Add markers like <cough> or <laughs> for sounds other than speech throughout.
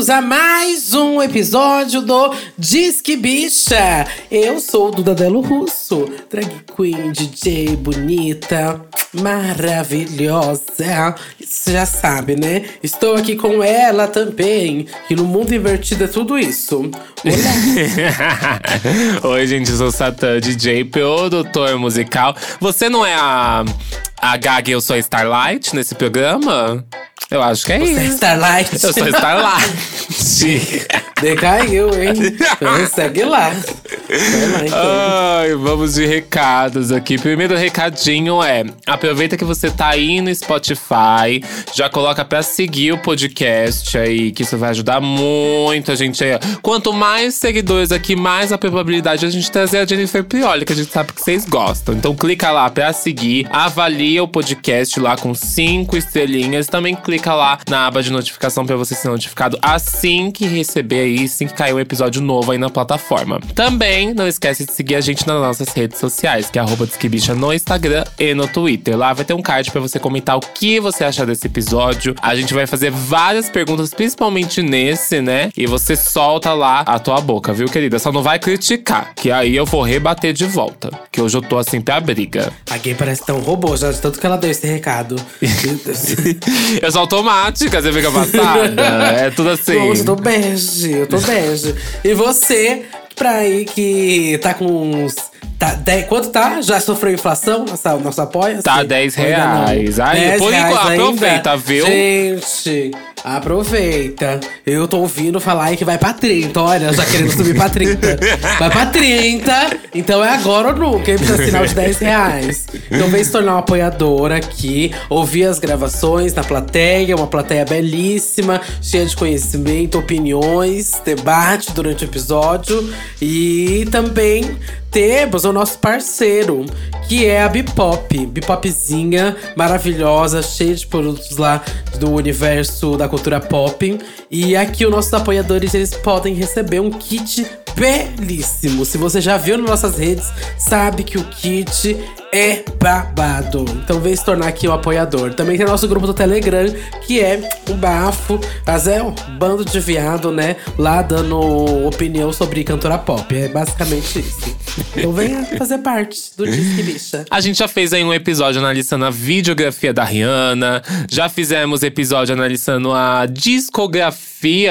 Bem-vindos a mais um episódio do Disque Bicha. Eu sou o Duda Delo Russo, drag queen, DJ bonita, maravilhosa. Você já sabe, né? Estou aqui com ela também, que no mundo invertido é tudo isso. Olá! <laughs> Oi, gente, eu sou o Satã, DJ, produtor musical. Você não é a, a Gaga eu sou Starlight nesse programa? Eu acho que é Você é isso. Starlight. Eu sou Starlight. <laughs> Sí. Decaiu, hein? <laughs> Então segue lá. Então. Ai, vamos de recados aqui. Primeiro recadinho é: aproveita que você tá aí no Spotify, já coloca pra seguir o podcast aí, que isso vai ajudar muito a gente aí. Quanto mais seguidores aqui, mais a probabilidade de a gente trazer a Jennifer Prioli, que a gente sabe que vocês gostam. Então clica lá pra seguir, avalia o podcast lá com cinco estrelinhas. Também clica lá na aba de notificação pra você ser notificado assim que receber aí, assim que cair um episódio novo aí na plataforma. Também não esquece de seguir a gente nas nossas redes sociais, que é arroba Disquebicha no Instagram e no Twitter. Lá vai ter um card pra você comentar o que você acha desse episódio. A gente vai fazer várias perguntas, principalmente nesse, né? E você solta lá a tua boca, viu, querida? Só não vai criticar, que aí eu vou rebater de volta. Que hoje eu tô assim pra briga. A gay parece tão robô, já de tanto que ela deu esse recado. <laughs> Eu sou automática, você fica passada. é tudo assim. Eu tô bege, eu tô bege. E você, pra aí que tá com uns. Tá, dez- quanto tá? Já sofreu inflação? Nossa, nosso apoia? Tá 10 Ainda não. reais. Aí, 10 por reais enquanto, ainda. aproveita, viu? Gente, aproveita. Eu tô ouvindo falar aí que vai pra 30. Olha, já querendo subir pra 30. Vai pra 30. Então é agora ou nunca. Aí precisa assinar os 10 reais. Então vem se tornar um apoiador aqui. Ouvir as gravações na plateia. Uma plateia belíssima, cheia de conhecimento, opiniões, debate durante o episódio. E também temos o nosso parceiro, que é a Bipop. Bipopzinha maravilhosa, cheia de produtos lá do universo da cultura pop. E aqui os nossos apoiadores, eles podem receber um kit belíssimo. Se você já viu nas nossas redes, sabe que o kit é babado. Então vem se tornar aqui um apoiador. Também tem nosso grupo do Telegram, que é um bafo, mas é um bando de viado, né? Lá dando opinião sobre cantora pop. É basicamente isso. Então venha fazer parte do Disque Bicha. A gente já fez aí um episódio analisando a videografia da Rihanna. Já fizemos episódio analisando a discografia,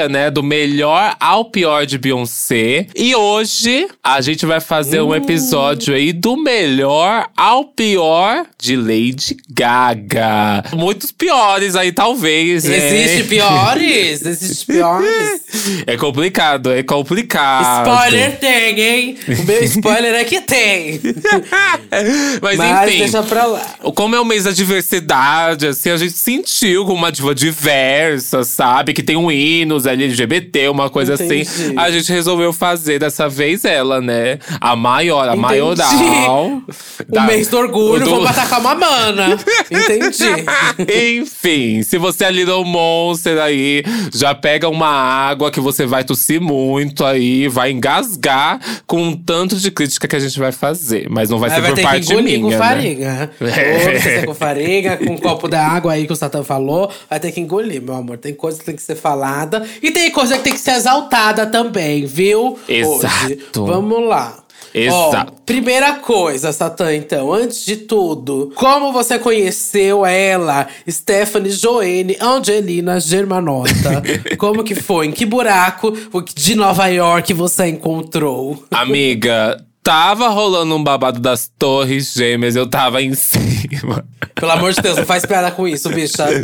né? Do melhor ao pior de Beyoncé. E hoje a gente vai fazer um episódio aí do melhor ao pior de Lady Gaga. Muitos piores aí, talvez. né? Existe piores? Existe piores? <laughs> É complicado, é complicado. Spoiler tem, hein? O meu <laughs> spoiler é que tem. <laughs> Mas, Mas enfim. deixa pra lá. Como é o mês da diversidade, assim, a gente sentiu com uma diva diversa, sabe? Que tem um hinos LGBT, uma coisa Entendi. assim. A gente resolveu fazer dessa vez ela, né? A maior, a Entendi. maioral. O mês do orgulho, do- vou atacar uma mana. Entendi. <laughs> Enfim, se você é Little Monster aí, já pega uma água que você vai tossir muito aí, vai engasgar com um tanto de crítica que a gente vai fazer. Mas não vai Aí ser vai por ter que parte engolir minha, com né? farinha. É. Ou você com farinha, com um copo da água aí que o Satan falou. Vai ter que engolir, meu amor. Tem coisa que tem que ser falada. E tem coisa que tem que ser exaltada também, viu? Exato. Hoje. Vamos lá. Exato. Ó, primeira coisa, Satã, então, antes de tudo, como você conheceu ela, Stephanie Joene Angelina Germanota? <laughs> como que foi? Em que buraco de Nova York você encontrou? Amiga, tava rolando um babado das torres gêmeas, eu tava em <laughs> cima. Pelo amor de Deus, não faz piada com isso, bicha. <laughs>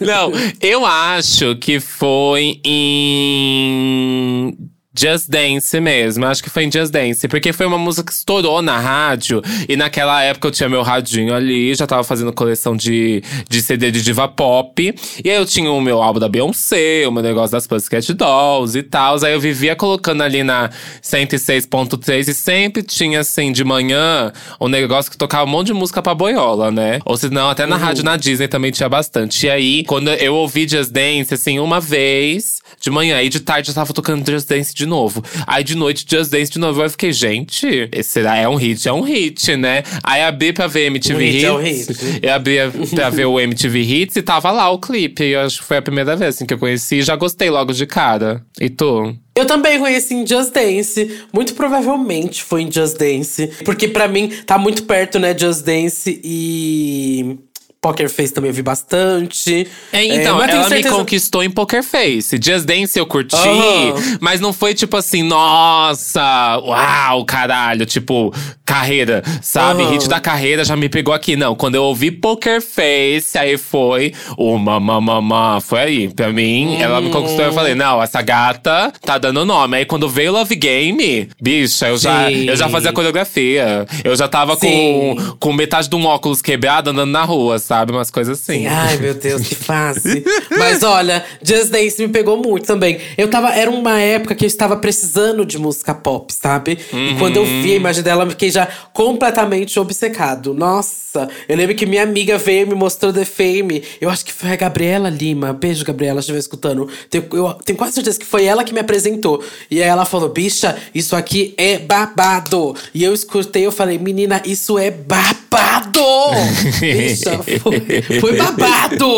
Não, eu acho que foi em Just Dance mesmo, acho que foi em Just Dance, porque foi uma música que estourou na rádio e naquela época eu tinha meu radinho ali, já tava fazendo coleção de, de CD de diva pop, e aí eu tinha o meu álbum da Beyoncé, o meu negócio das Pussycat Dolls e tal, aí eu vivia colocando ali na 106.3 e sempre tinha assim de manhã um negócio que tocava um monte de música pra boiola, né? Ou se não, até na rádio na Disney também tinha bastante. E aí, quando eu ouvi Just Dance, assim, uma vez de manhã, e de tarde eu tava tocando Just Dance de de novo. Aí de noite, Just Dance de novo. Eu fiquei, gente, será, é um hit, é um hit, né? Aí abri pra ver MTV Um hit Hits. é um hit. Eu abri pra ver o MTV Hits e tava lá o clipe. Eu acho que foi a primeira vez assim, que eu conheci e já gostei logo de cara. E tu? Eu também conheci em Just Dance. Muito provavelmente foi em Just Dance. Porque pra mim tá muito perto, né? Just Dance e. Poker Face também eu vi bastante. É, então, mas tenho ela me certeza- conquistou em Poker Face. Just Dance eu curti, Aham. mas não foi tipo assim, nossa, uau, caralho, tipo, carreira, sabe? Aham. Hit da carreira já me pegou aqui. Não, quando eu ouvi Poker Face, aí foi o mamamamá, foi aí. Pra mim, ela me conquistou. Eu falei, não, essa gata tá dando nome. Aí quando veio Love Game, bicha, eu já, eu já fazia coreografia. Eu já tava com, Sim. com metade de um óculos quebrado andando na rua, sabe? Umas coisas assim. Ai, meu Deus, que <laughs> fácil. Mas olha, Just Dance me pegou muito também. Eu tava. Era uma época que eu estava precisando de música pop, sabe? E quando eu vi a imagem dela, eu fiquei já completamente obcecado. Nossa, eu lembro que minha amiga veio e me mostrou The Fame. Eu acho que foi a Gabriela Lima. Beijo, Gabriela, se estiver escutando. Tenho, eu tenho quase certeza que foi ela que me apresentou. E aí ela falou: bicha, isso aqui é babado. E eu escutei, eu falei, menina, isso é babado! <laughs> bicha, foi, foi babado!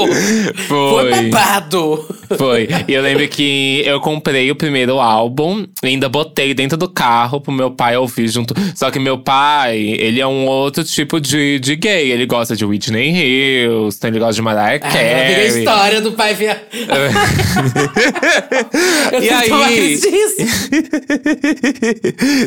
Foi. babado! Foi. E eu lembro que eu comprei o primeiro álbum, e ainda botei dentro do carro pro meu pai ouvir junto. Só que meu pai, ele é um outro tipo de, de gay. Ele gosta de Whitney Houston, ele gosta de Mariah Ai, eu vi a Carey. história do pai via. <laughs> E aí? <laughs>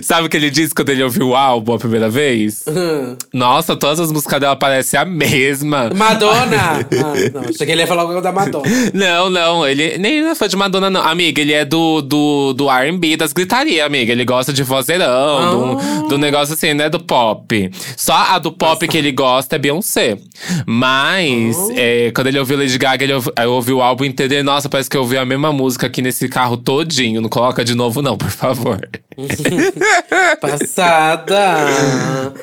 Sabe o que ele disse quando ele ouviu o álbum a primeira vez? Hum. Nossa, todas as músicas dela parecem a mesma. Madonna! <laughs> Ah, não, achei que ele ia falar alguma coisa da Madonna. Não, não, ele nem é fã de Madonna, não. Amiga, ele é do, do, do RB, das gritaria, amiga. Ele gosta de vozeirão, Ah. do, do negócio assim, né? Do pop. Só a do pop que ele gosta é Beyoncé. Mas, Ah. é, quando ele ouviu Lady Gaga, ele ouvi, eu ouvi o álbum inteiro e, nossa, parece que eu ouvi a mesma música aqui nesse carro todinho. Não coloca de novo, não, por favor. <laughs> Passada!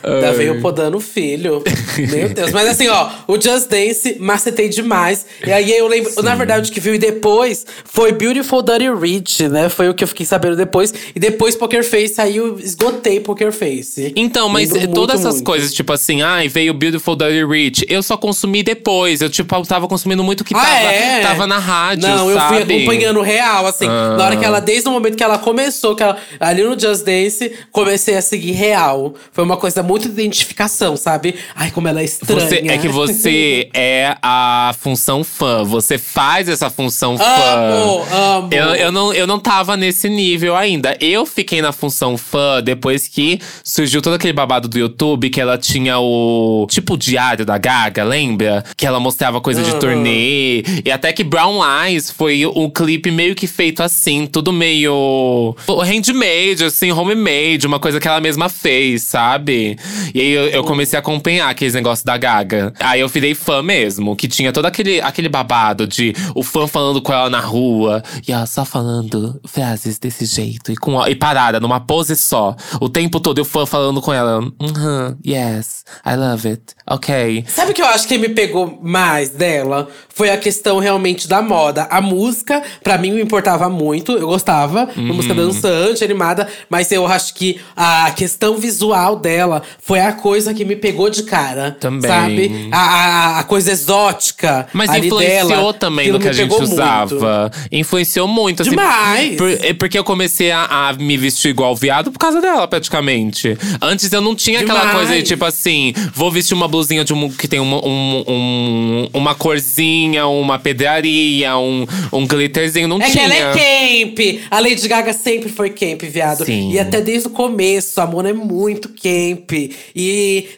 Ainda veio podando o filho. Meu Deus. Mas assim, ó, o Just Dance macetei demais. E aí eu lembro, na verdade, o que viu e depois foi Beautiful Dirty Rich, né? Foi o que eu fiquei sabendo depois. E depois Poker Face, aí eu esgotei Poker Face. Então, mas todas essas muito. coisas, tipo assim, ai, veio Beautiful Dirty Rich, eu só consumi depois. Eu, tipo, eu tava consumindo muito o que Ah, tava, é? tava na rádio, Não, eu fui sabe? acompanhando real, assim. Ah. Na hora que ela, desde o momento que ela começou, que ela, ali no Just Dance, comecei a seguir real. Foi uma coisa muito de identificação, sabe? Ai, como ela é estranha. Você, é que você <laughs> é a função fã. Você faz essa função fã. Amo, amo. Eu, eu, não, eu não tava nesse nível ainda. Eu fiquei na função fã depois que surgiu todo aquele babado do YouTube que ela tinha o. Tipo o diário da Gaga, lembra? Que ela mostrava coisa de Aham. turnê. E até que Brown Eyes foi um clipe meio que feito assim, tudo meio. handmade, assim, homemade, uma coisa que ela mesma fez, sabe? E aí eu, eu comecei a acompanhar aqueles negócios da Gaga. Aí eu virei fã mesmo, que tinha todo aquele, aquele babado de o fã falando com ela na rua. E ela só falando frases desse jeito. E, com, e parada, numa pose só. O tempo todo e o fã falando com ela. Uhum, yes, I love it. Ok. Sabe o que eu acho que me pegou mais dela? Foi a questão realmente da moda. A música, pra mim, me importava muito. Eu gostava. Uma Uhum. música dançante, animada. Mas eu acho que a questão visual dela foi a coisa que me pegou de cara. Também. Sabe? A, a, a coisa exótica. Mas influenciou dela, também no que a gente pegou muito. usava. Influenciou muito. Assim, Demais! por- é porque eu comecei a, a me vestir igual viado por causa dela, praticamente. Antes eu não tinha aquela Demais! coisa de tipo assim, vou vestir uma blusinha de um, que tem uma, um- um- uma corzinha, uma pedraria, um, um glitterzinho. Não É que tinha. ela é camp. A Lady Gaga sempre foi camp, viado. Sim. E até desde o começo, a Mona é muito camp. E.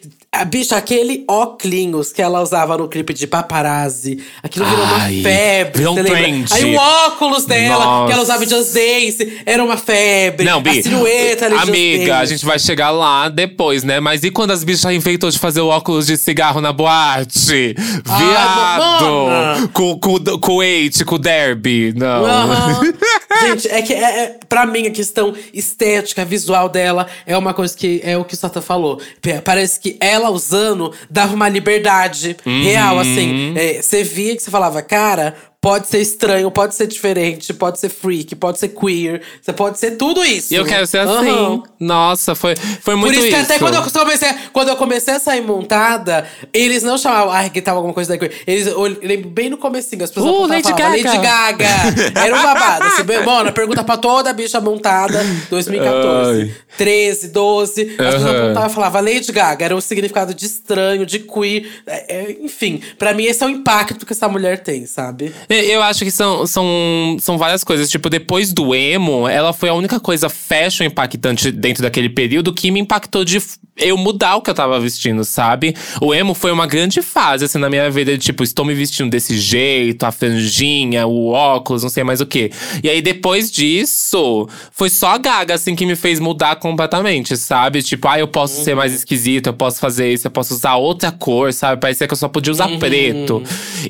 A bicha, aquele óculos que ela usava no clipe de paparazzi, aquilo virou uma febre. virou um trend. Aí o óculos dela, Nossa. que ela usava Just Dance, era uma febre. Não, Bi, a silhueta ali de amiga, a gente vai chegar lá depois, né? Mas e quando as bichas inventou de fazer o óculos de cigarro na boate? Viado! com, com, com o Eight, com o Derby. Não. <laughs> Gente, é que é, é, pra mim a questão estética, visual dela é uma coisa que é o que o Satan falou. Parece que ela usando dava uma liberdade Uhum. real, assim. É, Você via que você falava, cara. Pode ser estranho, pode ser diferente, pode ser freak, pode ser queer. Você pode ser tudo isso. E eu quero ser assim. Aham. Nossa, foi, foi muito Por isso, isso. que até quando eu comecei, quando eu comecei a sair montada, eles não chamavam, ai, que tava alguma coisa da queer. Eles, eu lembro bem no comecinho, as pessoas Uh, Lady falavam, Gaga. Lady Gaga. Era um babado. Assim, bem, mano, pergunta pra toda bicha montada, 2014. Ai. 13, 12. As pessoas Aham. apontavam e falavam Lady Gaga. Era um significado de estranho, de queer. É, é, enfim, pra mim esse é o impacto que essa mulher tem, sabe? Eu acho que são, são, são várias coisas. Tipo, depois do emo, ela foi a única coisa fashion impactante dentro daquele período que me impactou de eu mudar o que eu tava vestindo, sabe? O emo foi uma grande fase, assim, na minha vida. de, Tipo, estou me vestindo desse jeito, a franjinha, o óculos, não sei mais o quê. E aí, depois disso, foi só a Gaga, assim, que me fez mudar completamente, sabe? Tipo, ah, eu posso ser mais esquisito, eu posso fazer isso, eu posso usar outra cor, sabe? Parecia que eu só podia usar preto.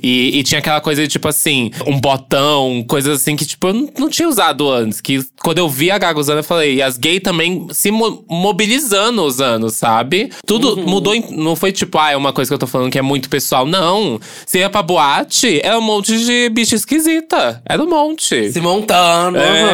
E, e tinha aquela coisa de, tipo assim, um botão, coisas assim que, tipo, eu não, não tinha usado antes. Que quando eu vi a Gaga usando, eu falei, e as gays também se mo- mobilizando usando, sabe? Tudo mudou, em- não foi tipo, ah, é uma coisa que eu tô falando que é muito pessoal. Não. Você ia pra boate, era um monte de bicha esquisita. Era um monte. Se montando. É. aham.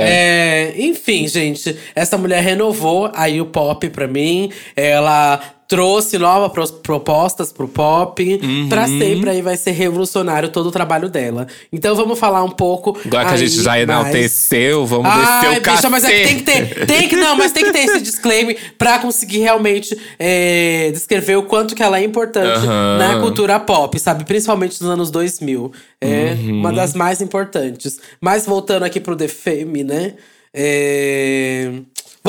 É, Enfim, gente, essa mulher renovou aí o pop pra mim. Ela trouxe novas propostas pro pop. Uhum. Pra sempre aí vai ser revolucionário todo o trabalho dela. Então vamos falar um pouco. Agora que a aí gente já enalteceu, vamos Ai, descer o cacete. bicha, mas é que tem que ter. Tem que, não, mas tem que ter esse disclaimer pra conseguir realmente é, descrever o quanto que ela é importante Aham. na cultura pop, sabe? Principalmente nos anos 2000. É Uhum. uma das mais importantes. Mas voltando aqui pro The Fame, né? É...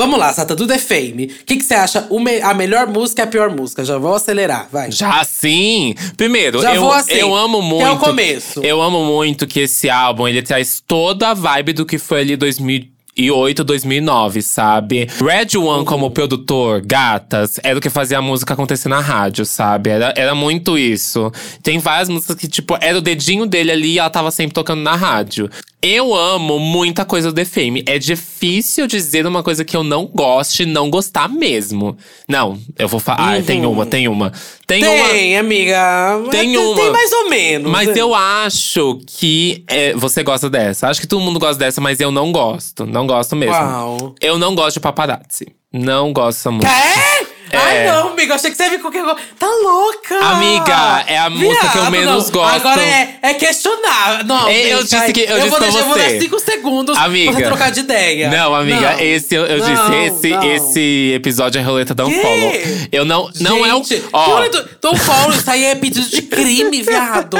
Vamos lá, Sata, do The Fame. O que, que você acha? Me- A melhor música e a pior música? Já vou acelerar, vai. Já sim. Primeiro, Já eu, vou assim, eu amo que muito. é o começo. Eu amo muito que esse álbum ele traz toda a vibe do que foi ali 2008, 2009, sabe? Red One como produtor, gatas, era o que fazia a música acontecer na rádio, sabe? Era, era muito isso. Tem várias músicas que, tipo, era o dedinho dele ali e ela tava sempre tocando na rádio. Eu amo muita coisa do The Fame. É difícil dizer uma coisa que eu não goste, não gostar mesmo. Não, eu vou falar. Ah, tem uma, tem uma. Tem, uma. Tem, amiga. Tem Tem uma. mais ou menos. Mas eu acho que é, você gosta dessa. Acho que todo mundo gosta dessa, mas eu não gosto. Não gosto mesmo. Qual? Eu não gosto de paparazzi. Não gosto dessa música. É? Ai, É. não, amiga. Achei que você ia vir com qualquer coisa. Tá louca! Amiga, é a música que eu menos não. gosto. Agora é, é questionar. Não, É, eu gente, disse ai, que- eu eu disse vou deixar, eu vou você. dar cinco segundos Amiga. pra você trocar de ideia. Não, amiga, esse eu, eu Não, disse, esse, não. esse episódio é roleta da? Unfollow. Eu não, não é o. Gente, Ó, olha, do- Tom Paulo, isso aí é pedido de crime, viado.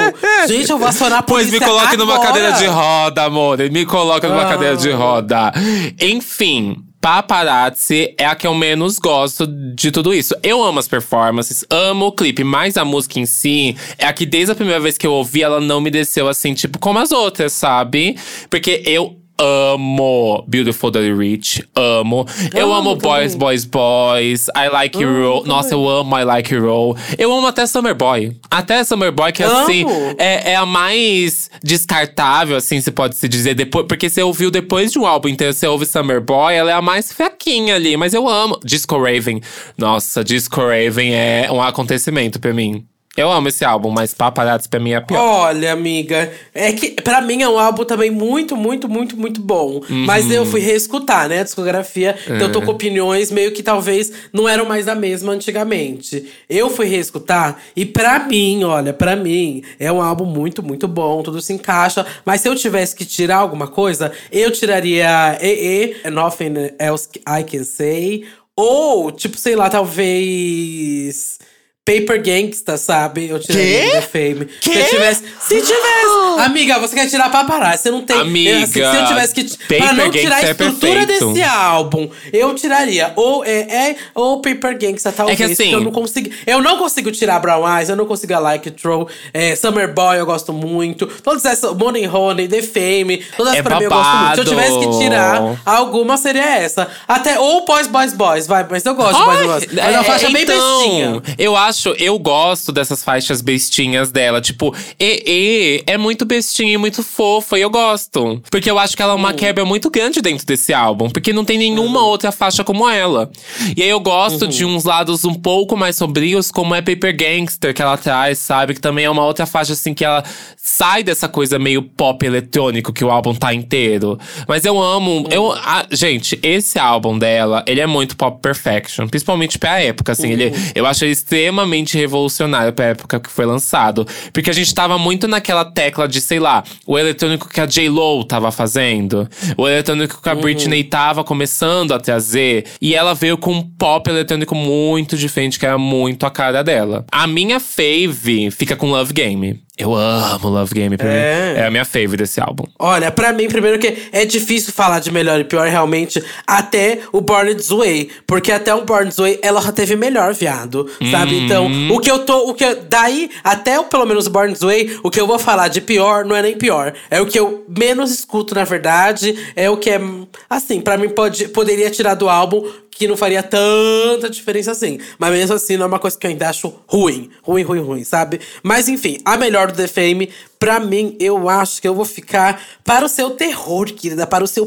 Gente, eu vou acionar a Pois polícia me coloque numa agora. cadeira de roda, amor. Me coloca numa Ah. cadeira de roda. Enfim. Paparazzi é a que eu menos gosto de tudo isso. Eu amo as performances, amo o clipe, mas a música em si é a que desde a primeira vez que eu ouvi, ela não me desceu assim, tipo, como as outras, sabe? Porque eu amo Beautiful Dirty Rich, amo. Eu Amo amo Boys. Boys, Boys, I Like Roll. também. Nossa, eu amo I Like Roll. Eu amo até Summer Boy. Até Summer Boy, que Amo. assim, é, é a mais descartável, assim, se pode se dizer. Depois, porque você ouviu depois de um álbum inteiro, você ouve Summer Boy, ela é a mais fraquinha ali. Mas eu amo. Disco Raven. Nossa, Disco Raven é um acontecimento pra mim. Eu amo esse álbum, mas Paparazzi pra mim é pior. Olha, amiga, é que pra mim é um álbum também muito, muito, muito, muito bom. Uhum. Mas eu fui reescutar, né, a discografia. Então É. eu tô com opiniões meio que talvez não eram mais a mesma antigamente. Eu fui reescutar e pra mim, olha, pra mim é um álbum muito, muito bom, tudo se encaixa. Mas se eu tivesse que tirar alguma coisa, eu tiraria EE, Nothing Else I Can Say. Ou, tipo, sei lá, talvez. Paper Gangsta, sabe? Eu tiraria Quê? The Fame. Quê? Se eu tivesse. Se tivesse. Amiga, você quer tirar paparazzi. Você não tem. Amiga, assim, se eu tivesse que. Paper pra não Gangsta tirar a é estrutura perfeito. desse álbum, eu tiraria. Ou é, é ou Paper Gangsta, talvez. É que assim- eu não consigo. Eu não consigo tirar Brown Eyes, eu não consigo a Like Throw. É, Summer Boy eu gosto muito. Todas essas. Money Honey, The Fame. Todas É pra mim eu gosto muito. Se eu tivesse que tirar alguma, seria essa. Até. Ou Boys, Boys, Boys, vai. Mas eu gosto de Boys, Ai, Boys. Mas é uma é, faixa bem então, bestinha. Eu acho acho, eu gosto dessas faixas bestinhas dela. Tipo, E, é muito bestinha e muito fofa, e eu gosto. Porque eu acho que ela é uma quebra muito grande dentro desse álbum. Porque não tem nenhuma outra faixa como ela. E aí eu gosto de uns lados um pouco mais sombrios, como é Paper Gangster, que ela traz, sabe? Que também é uma outra faixa, assim, que ela sai dessa coisa meio pop eletrônico que o álbum tá inteiro. Mas eu amo. Eu, a- gente, esse álbum dela, ele é muito pop perfection. Principalmente pra época, assim. Ele, eu acho ele extremamente revolucionário pra época que foi lançado. Porque a gente tava muito naquela tecla de, sei lá, o eletrônico que a J-Lo tava fazendo. O eletrônico que a Britney tava começando a trazer. E ela veio com um pop eletrônico muito diferente, que era muito a cara dela. A minha fave fica com Love Game. Eu amo Love Game. Pra É. mim. é a minha fave desse álbum. Olha, pra mim, primeiro que é difícil falar de melhor e pior realmente até o Born This Way. Porque até o Born This Way ela já teve melhor, viado. Sabe? Então, o que eu tô. O que eu- daí, até o, pelo menos o Born This Way, o que eu vou falar de pior não é nem pior. É o que eu menos escuto, na verdade. É o que é. Assim, pra mim pode, poderia tirar do álbum que não faria tanta diferença assim. Mas mesmo assim, não é uma coisa que eu ainda acho ruim. Ruim, ruim, ruim, sabe? Mas enfim, a melhor do The Fame, pra mim, eu acho que eu vou ficar para o seu terror, querida. Para o seu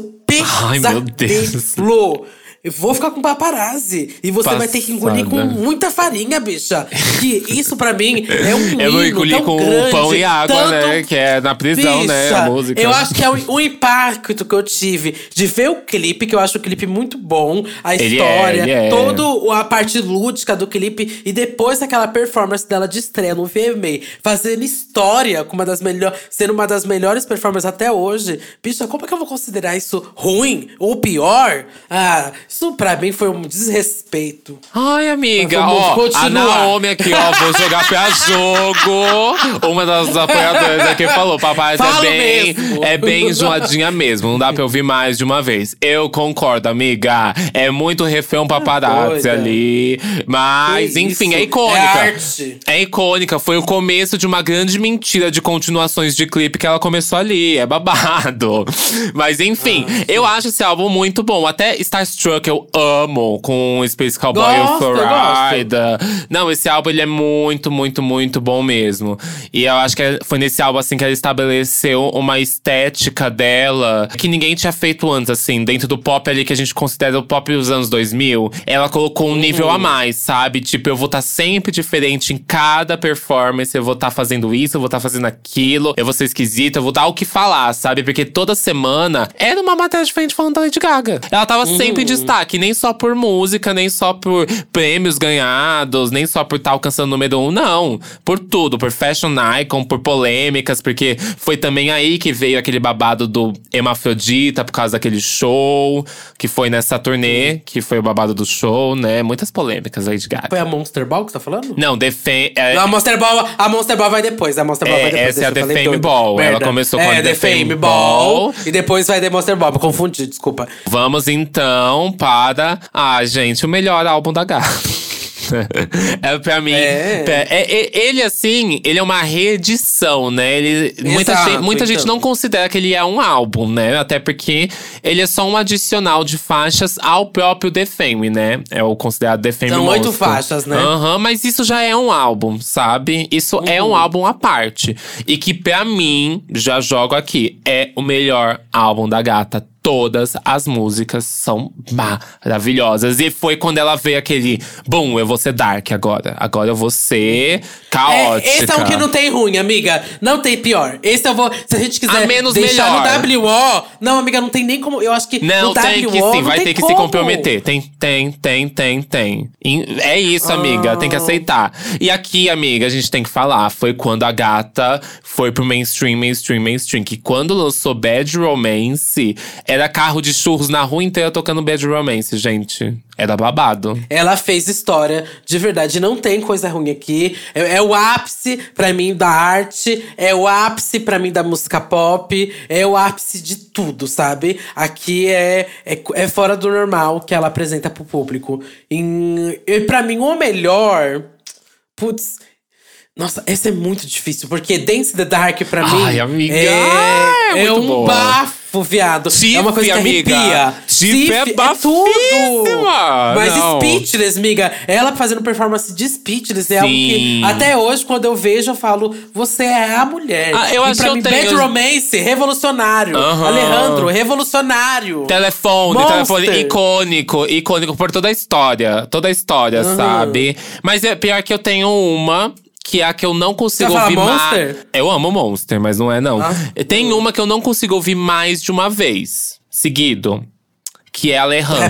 Ai, meu Deus. Eu vou ficar com paparazzi. E você vai ter que engolir com Passada. muita farinha, bicha. Que isso pra mim é um Eu vou engolir com grande, pão e água, tanto né? Que é na prisão, né? A Bicha, música. Eu acho que é o, o impacto que eu tive de ver o clipe, que eu acho o clipe muito bom. A Ele história, é, é. toda a parte lúdica do clipe. E depois aquela performance dela de estreia no VMA, fazendo história com uma das melhores. Sendo uma das melhores performances até hoje. Bicha, como é que eu vou considerar isso ruim ou pior? Ah, isso pra mim foi um desrespeito. Ai, amiga, Mas ó, a continuar. Naomi aqui, ó, vou jogar pra jogo. Uma das apoiadoras aqui falou, papai é Falo bem, mesmo. é bem enjoadinha mesmo, não dá pra ouvir mais de uma vez. Eu concordo, amiga, é muito refém paparazzi ali, mas enfim, isso? é icônica. É arte. É icônica, foi o começo de uma grande mentira de continuações de clipe que ela começou ali, é babado. Mas enfim, Ah, eu acho esse álbum muito bom. Até Starstruck eu amo, com Space Cowboy o Gosto, Florida. Não, esse álbum ele é muito, muito, muito bom mesmo. E eu acho que foi nesse álbum assim que ela estabeleceu uma estética dela que ninguém tinha feito antes, assim, dentro do pop ali que a gente considera o pop dos anos 2000. Ela colocou um nível a mais, sabe? Tipo, eu vou estar sempre diferente em cada performance, eu vou estar fazendo isso, eu vou estar fazendo aquilo, eu vou ser esquisita, eu vou dar o que falar, sabe? Porque toda semana era uma matéria diferente falando da Lady Gaga. Ela tava sempre em destaque, nem só por música, nem só por prêmios ganhados, nem só por estar alcançando o número um, não. Por tudo, por fashion icon, por polêmicas, porque foi também aí que veio aquele babado do Hermafrodita por causa daquele show, que foi nessa turnê, que foi o babado do show, né? Muitas polêmicas, Lady Gaga. Foi a Monster Ball que você tá falando? Não, defen é, a Monster Ball, a Monster Ball vai depois. A Monster Ball É, vai depois. essa é a The Fame doido. Ball. Ela Merda. começou com é, a The The Fame Fame Ball. Ball. E depois vai The Monster Ball. Me confundi, desculpa. Vamos então para. Ah, gente, o melhor álbum da Gaga. <laughs> é pra mim. É. é- é- ele, assim, ele é uma reedição, né? Ele, muita Exato, gente, muita gente então. não considera que ele é um álbum, né? Até porque ele é só um adicional de faixas ao próprio The Fame, né? É o considerado The Fame São oito faixas, né? Aham, mas isso já é um álbum, sabe? Isso é Uhum. um álbum à parte. E que pra mim, já jogo aqui, é o melhor álbum da gata. Todas as músicas são maravilhosas. E foi quando ela veio aquele. Bom, eu vou ser dark agora. Agora eu vou ser caótica. É, esse é um que não tem ruim, amiga. Não tem pior. Esse eu vou. Se a gente quiser A menos deixar melhor. no WO. Não, amiga, não tem nem como. Eu acho que Não, tem WO que sim, vai ter que como. se comprometer. Tem, tem, tem, tem, tem. É isso, amiga, tem que aceitar. E aqui, amiga, a gente tem que falar. Foi quando a gata foi pro mainstream, mainstream, mainstream. Que quando lançou Bad Romance, era carro de churros na rua inteira tocando Bad Romance, gente. Era babado. Ela fez história, de verdade, não tem coisa ruim aqui. É, é o ápice pra mim da arte, é o ápice pra mim da música pop, é o ápice de tudo, sabe? Aqui é, é, é fora do normal que ela apresenta pro público. Em, e pra mim, o melhor. Putz. Nossa, esse é muito difícil, porque Dance the Dark pra mim. Ai, amiga, É, é é um boa. bafo. Tifo, viado. É uma coisa que amiga. arrepia. Tiff é tudo. bafíssima. Mas Não. Speechless, miga, ela fazendo performance de Speechless é algo que Sim. até hoje, quando eu vejo, eu falo, você é a mulher. Ah, eu e acho pra que eu mim, tenho- Bad Romance, revolucionário. Alejandro, revolucionário. Telefone, Monster. telefone icônico, icônico por toda a história. Toda a história, sabe? Mas é pior que eu tenho uma. Que é a que eu não consigo Você ouvir mais. Monster? Eu amo Monster, mas não é não. Ah. Tem uma que eu não consigo ouvir mais de uma vez. Seguido. Que é Alejandro.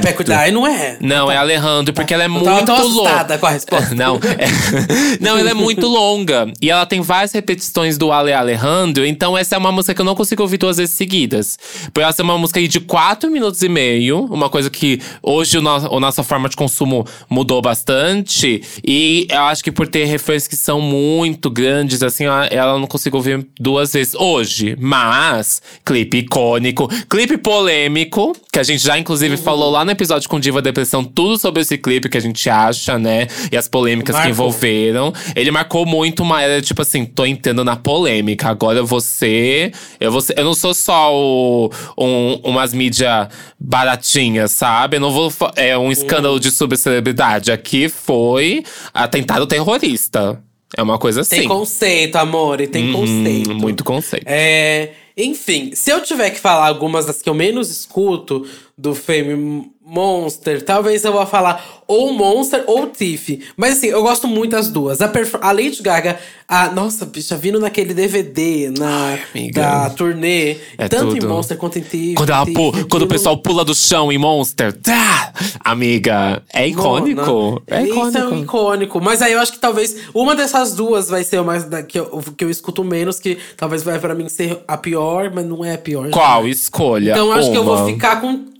É, não é? Não, é Alejandro, porque ela é muito longa. com a resposta. <laughs> Não, é- não, ela é muito longa. E ela tem várias repetições do Ale Alejandro. Então, essa é uma música que eu não consigo ouvir duas vezes seguidas. Por ela ser uma música aí de 4 minutos e meio. Uma coisa que hoje o nosso, a nossa forma de consumo mudou bastante. E eu acho que por ter refrões que são muito grandes, assim, ela não consigo ouvir duas vezes hoje. Mas, clipe icônico, clipe polêmico, que a gente já inclusive falou lá no episódio com Diva Depressão, tudo sobre esse clipe que a gente acha, né? E as polêmicas que Marcou. envolveram. Ele marcou muito uma era, tipo assim, tô entrando na polêmica. Agora você. Eu, vou ser- eu não sou só o, um, umas mídias baratinhas, sabe? Eu não vou. É um escândalo de subcelebridade. Aqui foi atentado terrorista. É uma coisa assim. Tem conceito, amor, e tem Uhum, conceito. muito conceito. É, enfim, se eu tiver que falar algumas das que eu menos escuto do Fame Monster, talvez eu vá falar ou Monster ou Tiff. Mas assim, eu gosto muito das duas. A, a Lady Gaga, a nossa, bicha, vindo naquele DVD na, amiga. da turnê, É tanto em tudo. Monster quanto em Tiff. Quando, ela Tiff, quando o pessoal pula do chão em Monster. Tá! Amiga, é icônico. Não, É Isso é um icônico. icônico. Mas aí eu acho que talvez uma dessas duas vai ser uma da, que, eu, que eu escuto menos, que talvez vai pra mim ser a pior, mas não é a pior. Qual? Escolha. Então eu acho que eu vou uma. ficar com.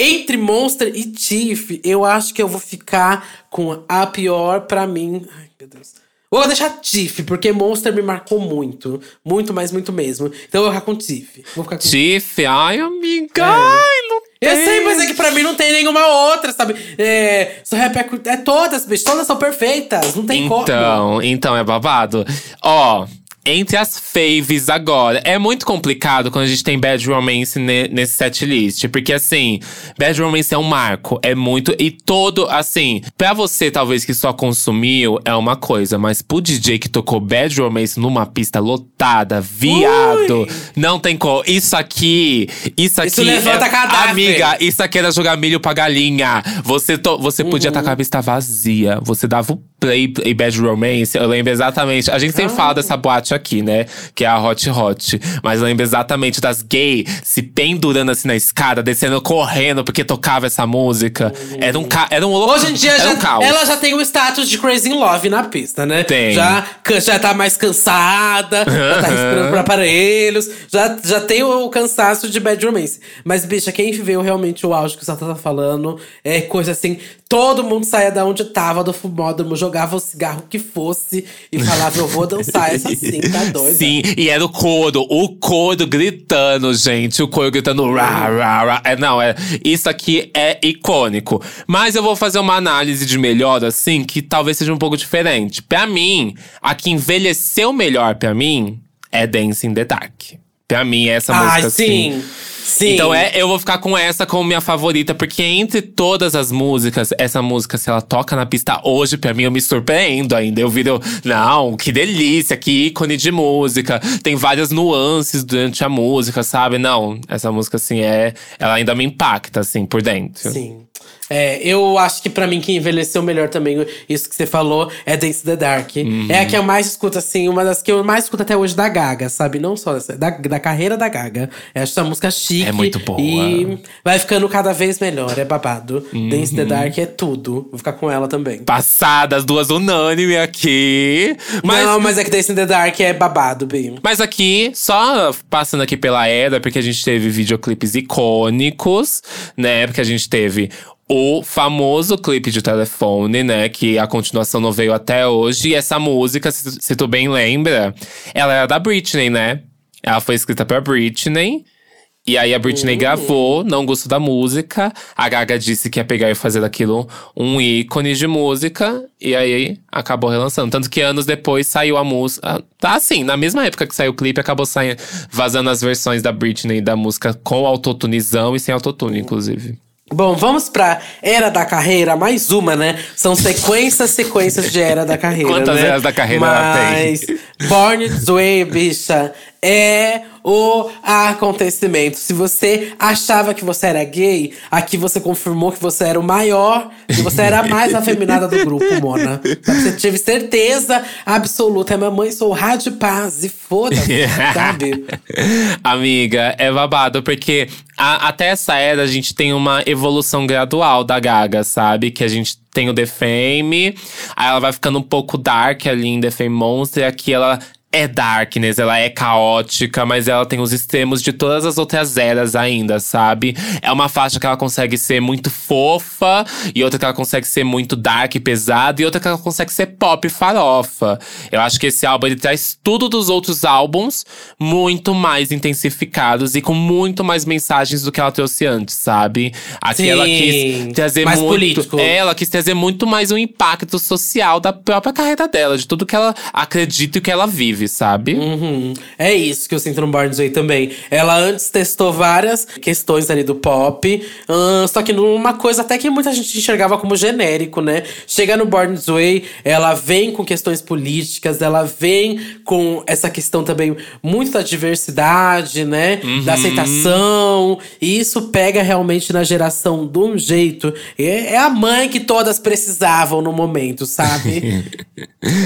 Entre Monster e Tiff, eu acho que eu vou ficar com a pior pra mim. Ai, meu Deus. Vou deixar Tiff, porque Monster me marcou muito. Muito, mas muito mesmo. Então eu vou ficar com Tiff. Vou ficar com Tiff, ai, amiga. É. Ai, não Eu tem. sei, mas é que pra mim não tem nenhuma outra, sabe? É, só repercu- é todas, bicho, todas são perfeitas, não tem como. Então, então é babado. Ó, entre as faves agora, é muito complicado quando a gente tem Bad Romance ne- nesse setlist. Porque, assim, Bad Romance é um marco. É muito. E todo, assim, pra você, talvez, que só consumiu, é uma coisa. Mas pro DJ que tocou Bad Romance numa pista lotada, viado, Ui. não tem como. Isso aqui, isso aqui. Isso levanta é, cadáver. Amiga, isso aqui era jogar milho pra galinha. Você, to- você podia Uhum. estar com a pista vazia. Você dava o play em Bad Romance. Eu lembro exatamente. A gente sempre fala dessa boate aqui, né? Que é a Hot Hot. Mas eu lembro exatamente das gays se pendurando assim na escada, descendo correndo porque tocava essa música. Era um, ca era um louco. Hoje em dia já, um ela já tem o status de Crazy Love na pista, né? Tem. Já, já tá mais cansada, já tá respirando por aparelhos, já, já tem o, cansaço de Bad Romance. Mas, bicha, quem viveu realmente o auge que o Sata tá falando é coisa assim: todo mundo saía da onde tava do fumódromo, jogava o cigarro que fosse e falava: Eu vou dançar essa sim, tá doida. Sim, e era o coro, o coro gritando, gente. O coro gritando. Rá, rá, rá. É, não, é, isso aqui é icônico. Mas eu vou fazer uma análise de melhor, assim, que talvez seja um pouco diferente. Pra mim, a que envelheceu melhor pra mim é Dance in the Dark. Pra mim, essa Ai, música, assim. sim. Sim. Então é, eu vou ficar com essa como minha favorita, porque entre todas as músicas, essa música, se ela toca na pista hoje, pra mim, eu me surpreendo ainda. Eu viro, não, que delícia, que ícone de música. Tem várias nuances durante a música, sabe? Não, essa música, assim, é. Ela ainda me impacta, assim, por dentro. Sim. É, eu acho que pra mim que envelheceu melhor também, isso que você falou, é Dance the Dark. Uhum. É a que eu mais escuto, assim, uma das que eu mais escuto até hoje da Gaga, sabe? Não só dessa, da, da carreira da Gaga. Essa música chique. É muito boa. E vai ficando cada vez melhor, é babado. Dance in the Uhum. Dark é tudo. Vou ficar com ela também. Passadas, duas unânime aqui. Mas, Não, mas é que Dance in the Dark é babado, bem. Mas aqui, só passando aqui pela era, porque a gente teve videoclipes icônicos, né? Porque a gente teve o famoso clipe de telefone, né? Que a continuação não veio até hoje. E essa música, se, tu- se tu bem lembra, ela era da Britney, né? Ela foi escrita pra Britney. E aí a Britney Uhum. gravou, não gostou da música. A Gaga disse que ia pegar e fazer daquilo um ícone de música. E aí acabou relançando. Tanto que anos depois saiu a música. Tá assim, na mesma época que saiu o clipe, acabou saindo, vazando as versões da Britney da música com autotunizão e sem autotune, inclusive. Bom, vamos pra Era da Carreira, mais uma, né? São sequências, sequências de Era da Carreira. Quantas né? eras da carreira ela tem? Mas Born This Way, bicha, é o acontecimento. Se você achava que você era gay, aqui você confirmou que você era o maior, que você era a mais afeminada do grupo, Mona. Você teve certeza absoluta. Minha mãe sou rádio paz e foda-se, sabe? <laughs> Amiga, é babado, porque a- até essa era a gente tem uma evolução gradual da Gaga, sabe? Que a gente tem o The Fame, aí ela vai ficando um pouco dark ali em The Fame Monster, aqui ela é darkness, ela é caótica, mas ela tem os extremos de todas as outras eras ainda, sabe? É uma faixa que ela consegue ser muito fofa, e outra que ela consegue ser muito dark e pesada, e outra que ela consegue ser pop e farofa. Eu acho que esse álbum ele traz tudo dos outros álbuns muito mais intensificados e com muito mais mensagens do que ela trouxe antes, sabe? Aqui Sim, ela quis trazer mais muito. político. É, ela quis trazer muito mais um impacto social da própria carreira dela, de tudo que ela acredita e que ela vive, sabe? Uhum. É isso que eu sinto no Born This Way também. Ela antes testou várias questões ali do pop, só que numa coisa até que muita gente enxergava como genérico, né? Chega no Born This Way, ela vem com questões políticas, ela vem com essa questão também muito da diversidade, né? Da aceitação. E isso pega realmente na geração de um jeito. É, é a mãe que todas precisavam no momento, sabe? <laughs>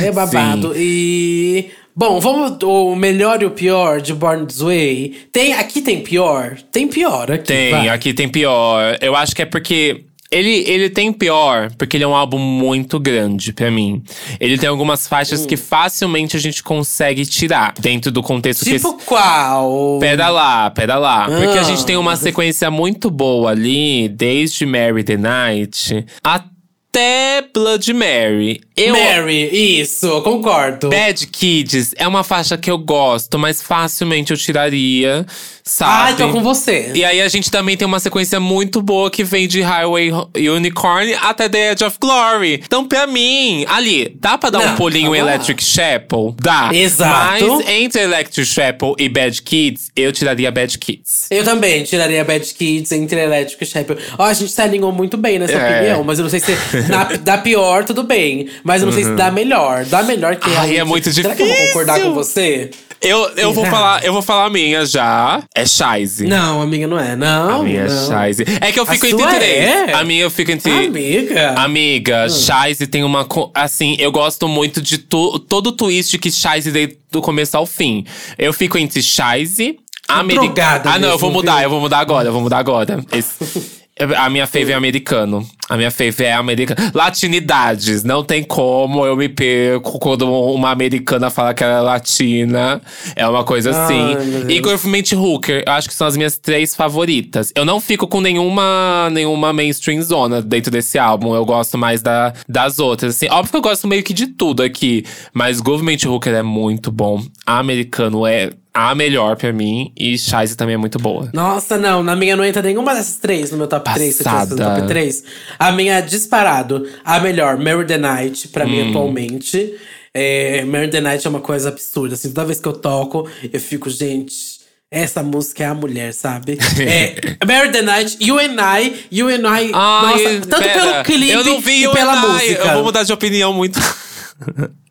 É babado. E. Bom, vamos. O melhor e o pior de Born This Way. Tem, aqui tem pior? Tem pior aqui. Tem, vai. aqui tem pior. Eu acho que é porque. Ele, ele tem pior porque ele é um álbum muito grande pra mim. Ele tem algumas faixas Hum. que facilmente a gente consegue tirar dentro do contexto que Tipo qual? Pera lá, pera lá. Porque a Ah. gente tem uma sequência muito boa ali, desde Mary the Night até Blood Mary. Eu, Mary, isso, eu concordo. Bad Kids é uma faixa que eu gosto, mas facilmente eu tiraria, sabe? Ai, tô com você. E aí a gente também tem uma sequência muito boa que vem de Highway Unicorn até The Edge of Glory. Então, pra mim, ali, dá pra dar um Não, pulinho em. Electric Chapel? Dá. Exato. Mas entre Electric Chapel e Bad Kids, eu tiraria Bad Kids. Eu também tiraria Bad Kids entre Elétrico e Chapel. Ó, a gente se alinhou muito bem nessa É. opinião, mas eu não sei se na, <laughs> da pior, tudo bem. Mas eu não sei se dá melhor. Dá melhor que Uhum. Ai, é muito Será que eu vou difícil. concordar com você? Eu, eu vou falar, eu vou falar a minha já. É Shize. Não, amiga, não é. Não. A minha é não. Shize. É que eu A fico entre sua três. é? A minha eu fico entre. Amiga. Amiga, Shize tem uma. Assim, eu gosto muito de to- todo o twist que Shize deu do começo ao fim. Eu fico entre Shize, Americana. Ah, não, eu vou mudar, eu vou mudar agora, eu vou mudar agora. Esse- <laughs> A minha fave é americano. A minha fave é americana. Latinidades. Não tem como eu me perco quando uma americana fala que ela é latina. É uma coisa assim. Ai, meu Deus. e Government Hooker, eu acho que são as minhas três favoritas. Eu não fico com nenhuma, nenhuma mainstream zona dentro desse álbum. Eu gosto mais da, das outras. Assim, óbvio que eu gosto meio que de tudo aqui. Mas Government Hooker é muito bom. Americano é a melhor pra mim. E Shize também é muito boa. Nossa, não. Na minha não entra nenhuma dessas três no meu top 3. Se eu tivesse no Passada. top 3. A minha é disparado. A melhor, Mary the Night, pra Hum. mim atualmente. É, Mary the Night é uma coisa absurda. Assim, toda vez que eu toco, eu fico, gente. Essa música é a mulher, sabe? É, <laughs> Mary the Night, You and I, You and I. Ai, nossa, tanto pera. pelo clipe eu não vi e pela Enai. música. Eu vou mudar de opinião muito. <laughs>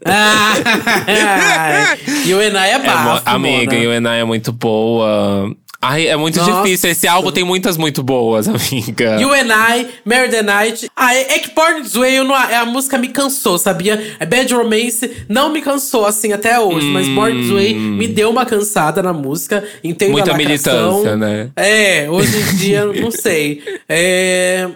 Ah, You and I é É, bafo, amiga, Mona. e o Enai é muito boa. Ai, é muito Nossa. difícil. Esse álbum tem muitas muito boas, <laughs> amiga. You and I, Mary the Night. Ah, é, é que Born This Way, eu não, a música me cansou, sabia? A Bad Romance não me cansou assim até hoje, mas Born This Way me deu uma cansada na música. Entendo Muita a militância, né? É, hoje em dia, não sei. <laughs> É.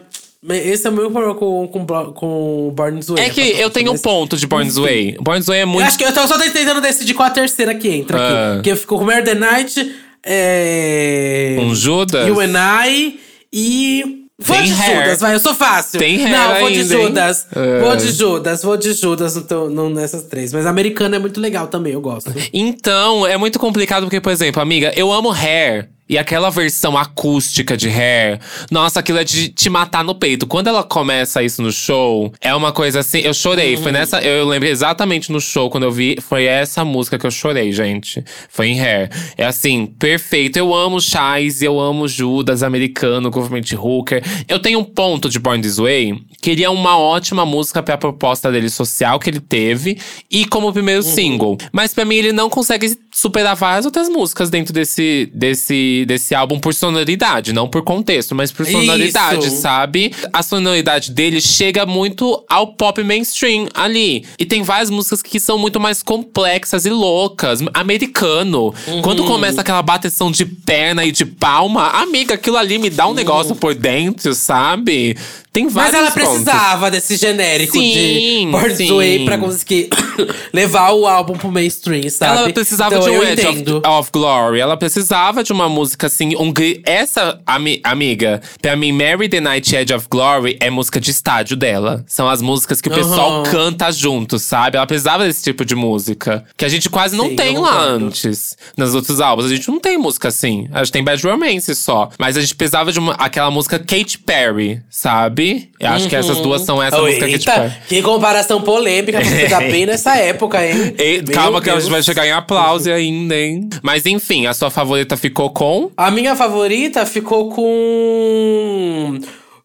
Esse é o meu problema com, com, com Born This Way. É que eu tenho um ponto de Born This Way. Born This Way é Eu muito. acho que eu tô só tentando decidir qual a terceira que entra aqui. Ah. Porque eu fico com Mary the Night, é... Um Judas? You and I e. Vou Tem de hair. Judas, vai, eu sou fácil. Tem hair Não, vou de ainda, hein? Judas. É. Vou de Judas, vou de Judas no nessas três. Mas americano é muito legal também, eu gosto. Então, é muito complicado porque, por exemplo, amiga, eu amo Hair. E aquela versão acústica de Hair, nossa, aquilo é de te matar no peito. Quando ela começa isso no show, é uma coisa assim. Eu chorei. Uhum. Foi nessa. Eu lembro exatamente no show, quando eu vi, foi essa música que eu chorei, gente. Foi em Hair. É assim, perfeito. Eu amo Chais, eu amo Judas, americano, Government Hooker. Eu tenho um ponto de Born This Way, que ele é uma ótima música pra proposta dele social que ele teve e como primeiro uhum. single. Mas para mim, ele não consegue superar várias outras músicas dentro desse. desse desse, álbum por sonoridade, não por contexto, mas por sonoridade, Isso. sabe? A sonoridade dele chega muito ao pop mainstream ali. E tem várias músicas que são muito mais complexas e loucas. Americano. Uhum. Quando começa aquela bateção de perna e de palma, amiga, aquilo ali me dá um negócio por dentro, sabe? Tem vários Mas ela pontos. precisava desse genérico sim, de Birds Way pra conseguir <coughs> levar o álbum pro mainstream, sabe? Ela precisava então, de um Edge of, of, Glory. Ela precisava de uma música assim. Um, essa, ami, amiga, pra mim, Mary the Night Edge of Glory é música de estádio dela. São as músicas que o pessoal canta junto, sabe? Ela precisava desse tipo de música. Que a gente quase não sim, tem lá antes. Nos outros álbuns. A gente não tem música assim. A gente tem Bad Romance só. Mas a gente precisava de uma, aquela música Katy Perry, sabe? Eu acho uhum. que essas duas são essa oh, música eita, que, tipo. Que comparação polêmica pra você dar <laughs> bem nessa época, hein? E, calma, Deus. que a gente vai chegar em aplauso ainda, hein? Mas enfim, a sua favorita ficou com? A minha favorita ficou com.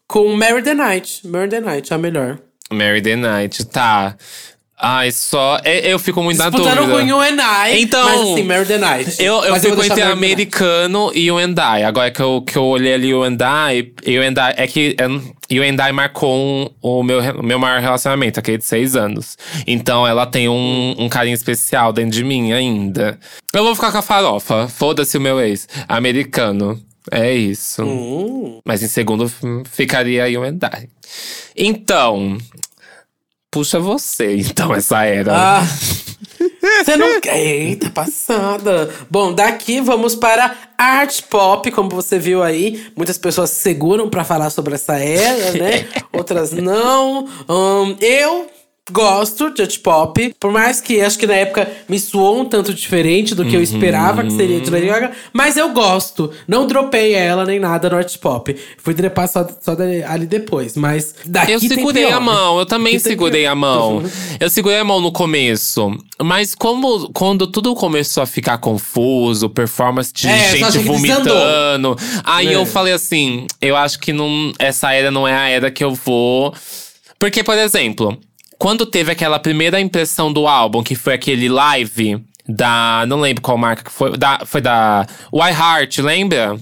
Com Mary the Night. Mary the Night, a melhor. Mary the Night, tá. Ai, só. Eu fico muito Disputando na dúvida. com o Endai. Então. Mas assim, Mary the Night. Eu, eu fico eu entre americano e o Endai. Agora que eu, que eu olhei ali o Endai, e o Endai. É que. E o Endai marcou um, o meu, meu maior relacionamento, aquele de seis anos. Então ela tem um, um carinho especial dentro de mim ainda. Eu vou ficar com a farofa. Foda-se o meu ex. Americano. É isso. Hum. Mas em segundo ficaria aí o Endai. Então, puxa você, então, <laughs> essa era. Ah. Você não. Eita, passada! Bom, daqui vamos para art pop, como você viu aí. Muitas pessoas seguram para falar sobre essa era, né? <laughs> Outras não. Um, eu gosto de pop, por mais que acho que na época me soou um tanto diferente do que eu esperava que seria de Lady Gaga, mas eu gosto. Não dropei ela nem nada no art pop. Fui drepar só, só ali depois, mas daqui Eu segurei a mão, eu também <laughs> segurei a mão. Eu segurei a mão no começo, mas como quando tudo começou a ficar confuso, performance de é, gente vomitando, aí é. eu falei assim, eu acho que não, essa era não é a era que eu vou porque, por exemplo, quando teve aquela primeira impressão do álbum, que foi aquele live da. Não lembro qual marca que foi. Da, foi da. Why Heart, lembra?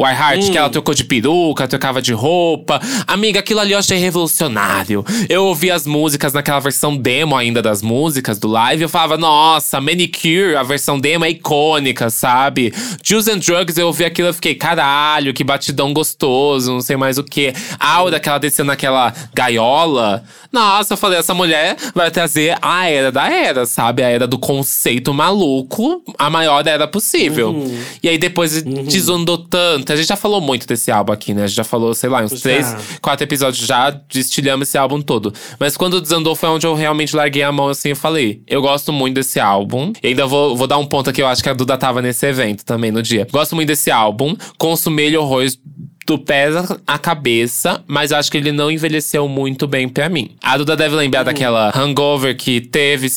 O iHeart, hum. que ela hum. trocou de peruca, trocava de roupa. Amiga, aquilo ali eu achei revolucionário. Eu ouvi as músicas naquela versão demo ainda das músicas do live. Eu falava, nossa, Manicure, a versão demo é icônica, sabe? Juice and Drugs, eu ouvi aquilo e fiquei, caralho, que batidão gostoso, não sei mais o que. A aura que ela desceu naquela gaiola. Nossa, eu falei, essa mulher vai trazer a era da era, sabe? A era do conceito maluco, a maior era possível. Uhum. E aí depois uhum. desandou tanto a gente já falou muito desse álbum aqui, né? A gente já falou, sei lá, uns já. três, quatro episódios já destilhamos esse álbum todo. Mas quando desandou foi onde eu realmente larguei a mão assim e falei: eu gosto muito desse álbum. E ainda vou, vou dar um ponto aqui, eu acho que a Duda tava nesse evento também no dia. Gosto muito desse álbum. Consumei ele horrores do pé à cabeça, mas acho que ele não envelheceu muito bem para mim. A Duda deve lembrar uhum. daquela hangover que teve,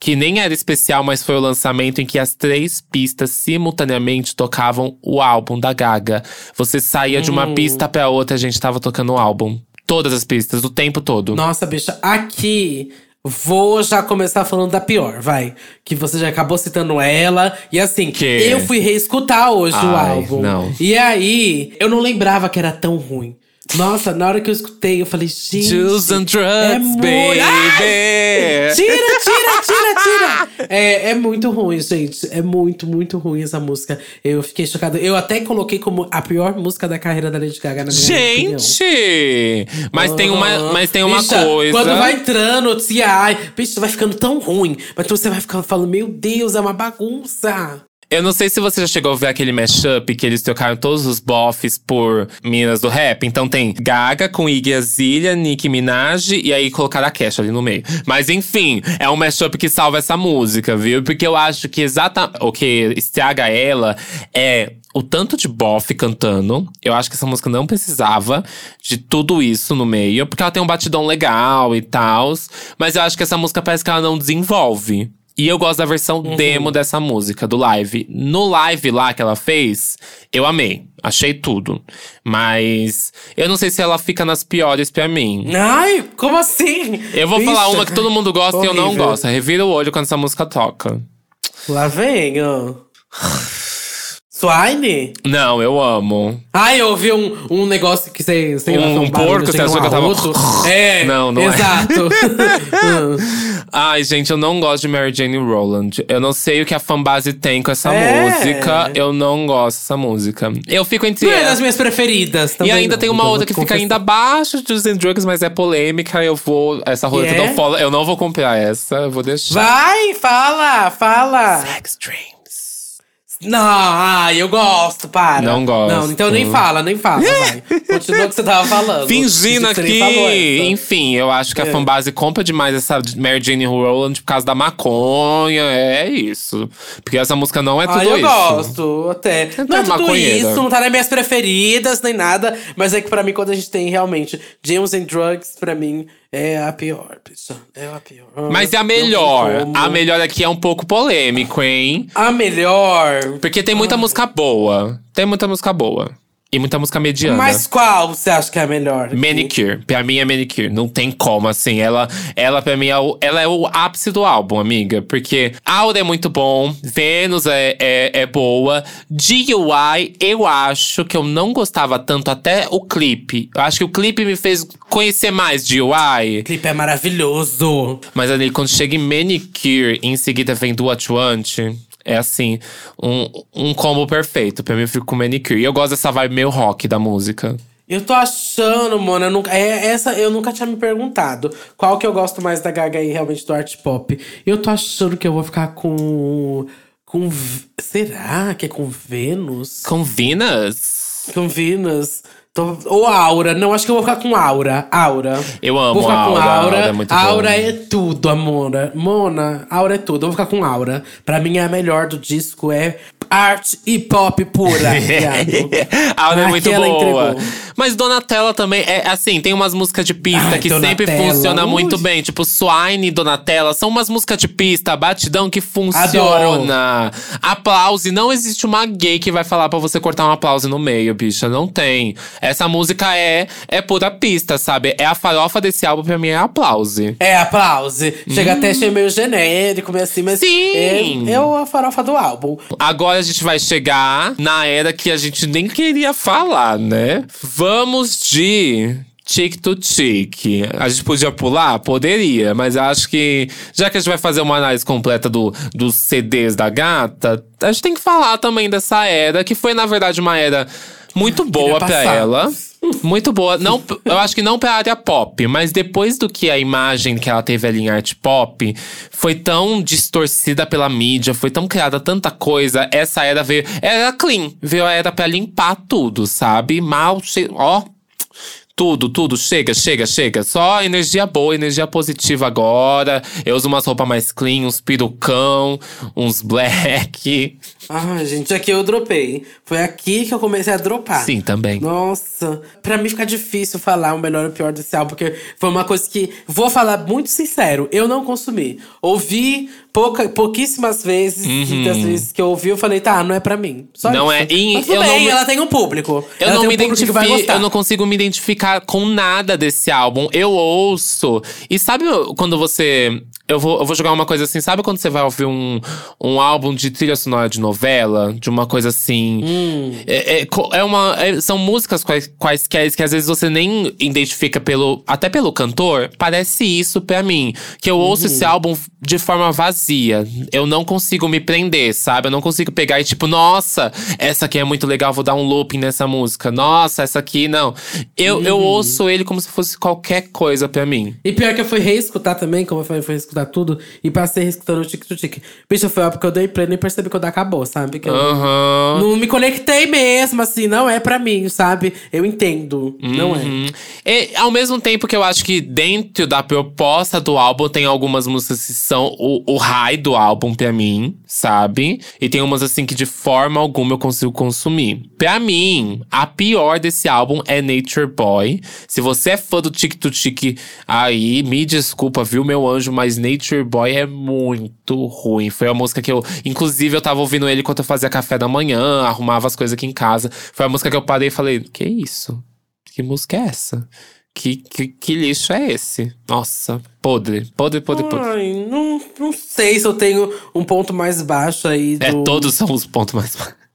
que nem era especial, mas foi o lançamento em que as três pistas simultaneamente tocavam o álbum da Gaga. Você saía uhum. de uma hum. pista pra outra, a gente tava tocando o álbum. Todas as pistas, o tempo todo. Nossa, bicha, aqui Vou já começar falando da pior, vai. Que você já acabou citando ela. E assim, que? eu fui reescutar hoje Ai, o álbum. Não. E aí, eu não lembrava que era tão ruim. Nossa, na hora que eu escutei, eu falei, gente. Juice and drugs, é baby! Ai, tira, tira, tira, tira! É, é muito ruim, gente. É muito, muito ruim essa música. Eu fiquei chocada. Eu até coloquei como a pior música da carreira da Lady Gaga na minha gente! Opinião. Mas, tem uma, mas tem uma bicha, coisa. Quando vai entrando, se ai, bicho, vai ficando tão ruim. Mas você vai ficando falando, meu Deus, é uma bagunça. Eu não sei se você já chegou a ver aquele mashup que eles trocaram todos os bofs por meninas do rap. Então tem Gaga com Iggy Azalea, Nicki Minaj e aí colocaram a Cash ali no meio. Mas enfim, é um mashup que salva essa música, viu? Porque eu acho que exata o que estraga ela é o tanto de bofe cantando. Eu acho que essa música não precisava de tudo isso no meio, porque ela tem um batidão legal e tal. Mas eu acho que essa música parece que ela não desenvolve. E eu gosto da versão Uhum. demo dessa música, do live. No live lá que ela fez, eu amei. Achei tudo. Mas eu não sei se ela fica nas piores pra mim. Ai, como assim? Eu vou Bicha, falar uma que todo mundo gosta e eu não horrível. gosto. Revira o olho quando essa música toca. Lá vem, ó. Swine? Não, eu amo. Ai, eu ouvi um, um negócio que você. lá, Um- um porco, você achou que eu tava-. <laughs> É, Não, não é. Exato. Hum. <laughs> Ai, gente, eu não gosto de Mary Jane Rowland. Eu não sei o que a fanbase tem com essa É. música. Eu não gosto dessa música. Eu fico entre Não é das minhas preferidas. E ainda não, tem uma então outra que fica ainda abaixo de Using Drugs, mas é polêmica. Eu vou. Essa roleta é? não fala. Eu não vou comprar essa. Eu vou deixar. Vai, fala, fala. Sex Dreams. Não, ai, eu gosto, para. Não gosto. Não, então nem fala, nem fala, <laughs> vai. Continua o que você tava falando. Fingindo aqui. Enfim, eu acho que a É. fanbase compra demais essa Mary Jane Rowland por causa da maconha. É isso. Porque essa música não é tudo Ah, eu isso. gosto, até. Você Não é tá tudo maconheira. isso, não tá nas minhas preferidas, nem nada. Mas é que pra mim, quando a gente tem realmente James and Drugs, pra mim, é a pior, bicha. É a pior. Mas é a melhor. A melhor aqui é um pouco polêmico, hein? A melhor. Porque tem muita música boa. Tem muita música boa. E muita música mediana. Mas qual você acha que é a melhor? Manicure. Pra mim é Manicure. Não tem como, assim. Ela, ela pra mim, é o, ela é o ápice do álbum, amiga. Porque Aura é muito bom. Vênus é, é, é boa. DUI, eu acho que eu não gostava tanto até o clipe. Eu acho que o clipe me fez conhecer mais DUI. O clipe é maravilhoso. Mas ali, quando chega em Manicure em seguida vem Do What You Want, é assim, um, um combo perfeito. Pra mim, eu fico com Manicure. E eu gosto dessa vibe meio rock da música. Eu tô achando, mano, eu nunca, é, essa eu nunca tinha me perguntado. Qual que eu gosto mais da Gaga aí, realmente, do art pop. Eu tô achando que eu vou ficar com. Com. Será que é com Vênus? Com Venus? Com Venus? Tô- ou Aura. Não, acho que eu vou ficar com Aura. Aura. Eu amo vou ficar com Aura, Aura. Aura é Aura é tudo, amor. Mona, Aura é tudo. Eu vou ficar com Aura. Pra mim, a melhor do disco é arte e pop pura. <laughs> viado. a Aura é muito boa. entregou. Mas Donatella também é assim, tem umas músicas de pista Ai, que sempre Donatella, funciona ui. muito bem. Tipo, Swine e Donatella são umas músicas de pista, batidão que funciona. Aplause. Não existe uma gay que vai falar pra você cortar um aplause no meio, bicha. Não tem. Essa música é, é pura pista, sabe? É a farofa desse álbum, pra mim, é aplause. É, aplause. Chega até a ser meio genérico, meio assim, mas Hum. Sim. é, é a farofa do álbum. Agora a gente vai chegar na era que a gente nem queria falar, né? Vamos de Tic to Tic. A gente podia pular? Poderia, mas eu acho que já que a gente vai fazer uma análise completa do, dos CDs da gata, a gente tem que falar também dessa era, que foi, na verdade, uma era muito boa pra passar. ela. Muito boa. Não, eu acho que não pra área pop, mas depois do que a imagem que ela teve ali em arte pop foi tão distorcida pela mídia, foi tão criada tanta coisa, essa era veio. Era clean. Veio a era pra limpar tudo, sabe? Mal, ó. Tudo, tudo, chega, chega, chega. Só energia boa, energia positiva agora. Eu uso umas roupas mais clean, uns perucão, uns black. Ah, gente, aqui eu dropei. Foi aqui que eu comecei a dropar. Sim, também. Nossa, pra mim fica difícil falar o melhor e o pior desse álbum, porque foi uma coisa que, vou falar muito sincero, eu não consumi. Ouvi pouca, pouquíssimas vezes, e das vezes que eu ouvi, eu falei, tá, não é pra mim. Só Uhum. Não isso. é, e Mas tudo eu bem, me- ela tem um público. Eu Ela não me um identifico, eu não consigo me identificar com nada desse álbum. Eu ouço. E sabe quando você. Eu vou, eu vou jogar uma coisa assim, sabe quando você vai ouvir um, um álbum de trilha sonora de novela? De uma coisa assim. Hum. É, é é uma, é- são músicas quais, quaisquer que às vezes você nem identifica pelo. Até pelo cantor. Parece isso pra mim. Que eu ouço Uhum. esse álbum de forma vazia. Eu não consigo me prender, sabe? Eu não consigo pegar e tipo, nossa, essa aqui é muito legal, vou dar um looping nessa música. Nossa, essa aqui, não. Eu, eu Uhum. ouço ele como se fosse qualquer coisa pra mim. E pior que eu fui reescutar também, como eu fui, fui escutar escutar tudo. E passei escutando o tic-tic. Bicho, foi a época que eu dei play e nem percebi quando acabou, sabe? Que eu Aham. não me conectei mesmo, assim. Não é pra mim, sabe? Eu entendo. Não é. Uhum. E, ao mesmo tempo que eu acho que dentro da proposta do álbum tem algumas músicas que são o, o high do álbum pra mim, sabe? E tem umas assim que de forma alguma eu consigo consumir. Pra mim, a pior desse álbum é Nature Boy. Se você é fã do Tic to Tic aí, me desculpa, viu, meu anjo, mas Nature Boy é muito ruim. Foi a música que eu. Inclusive, eu tava ouvindo ele enquanto eu fazia café da manhã, arrumava as coisas aqui em casa. Foi a música que eu parei e falei: Que isso? Que música é essa? Que, que, que lixo é esse? Nossa, podre, podre, podre, podre. Ai, não, não sei se eu tenho um ponto mais baixo aí do. É, todos são os pontos mais baixos.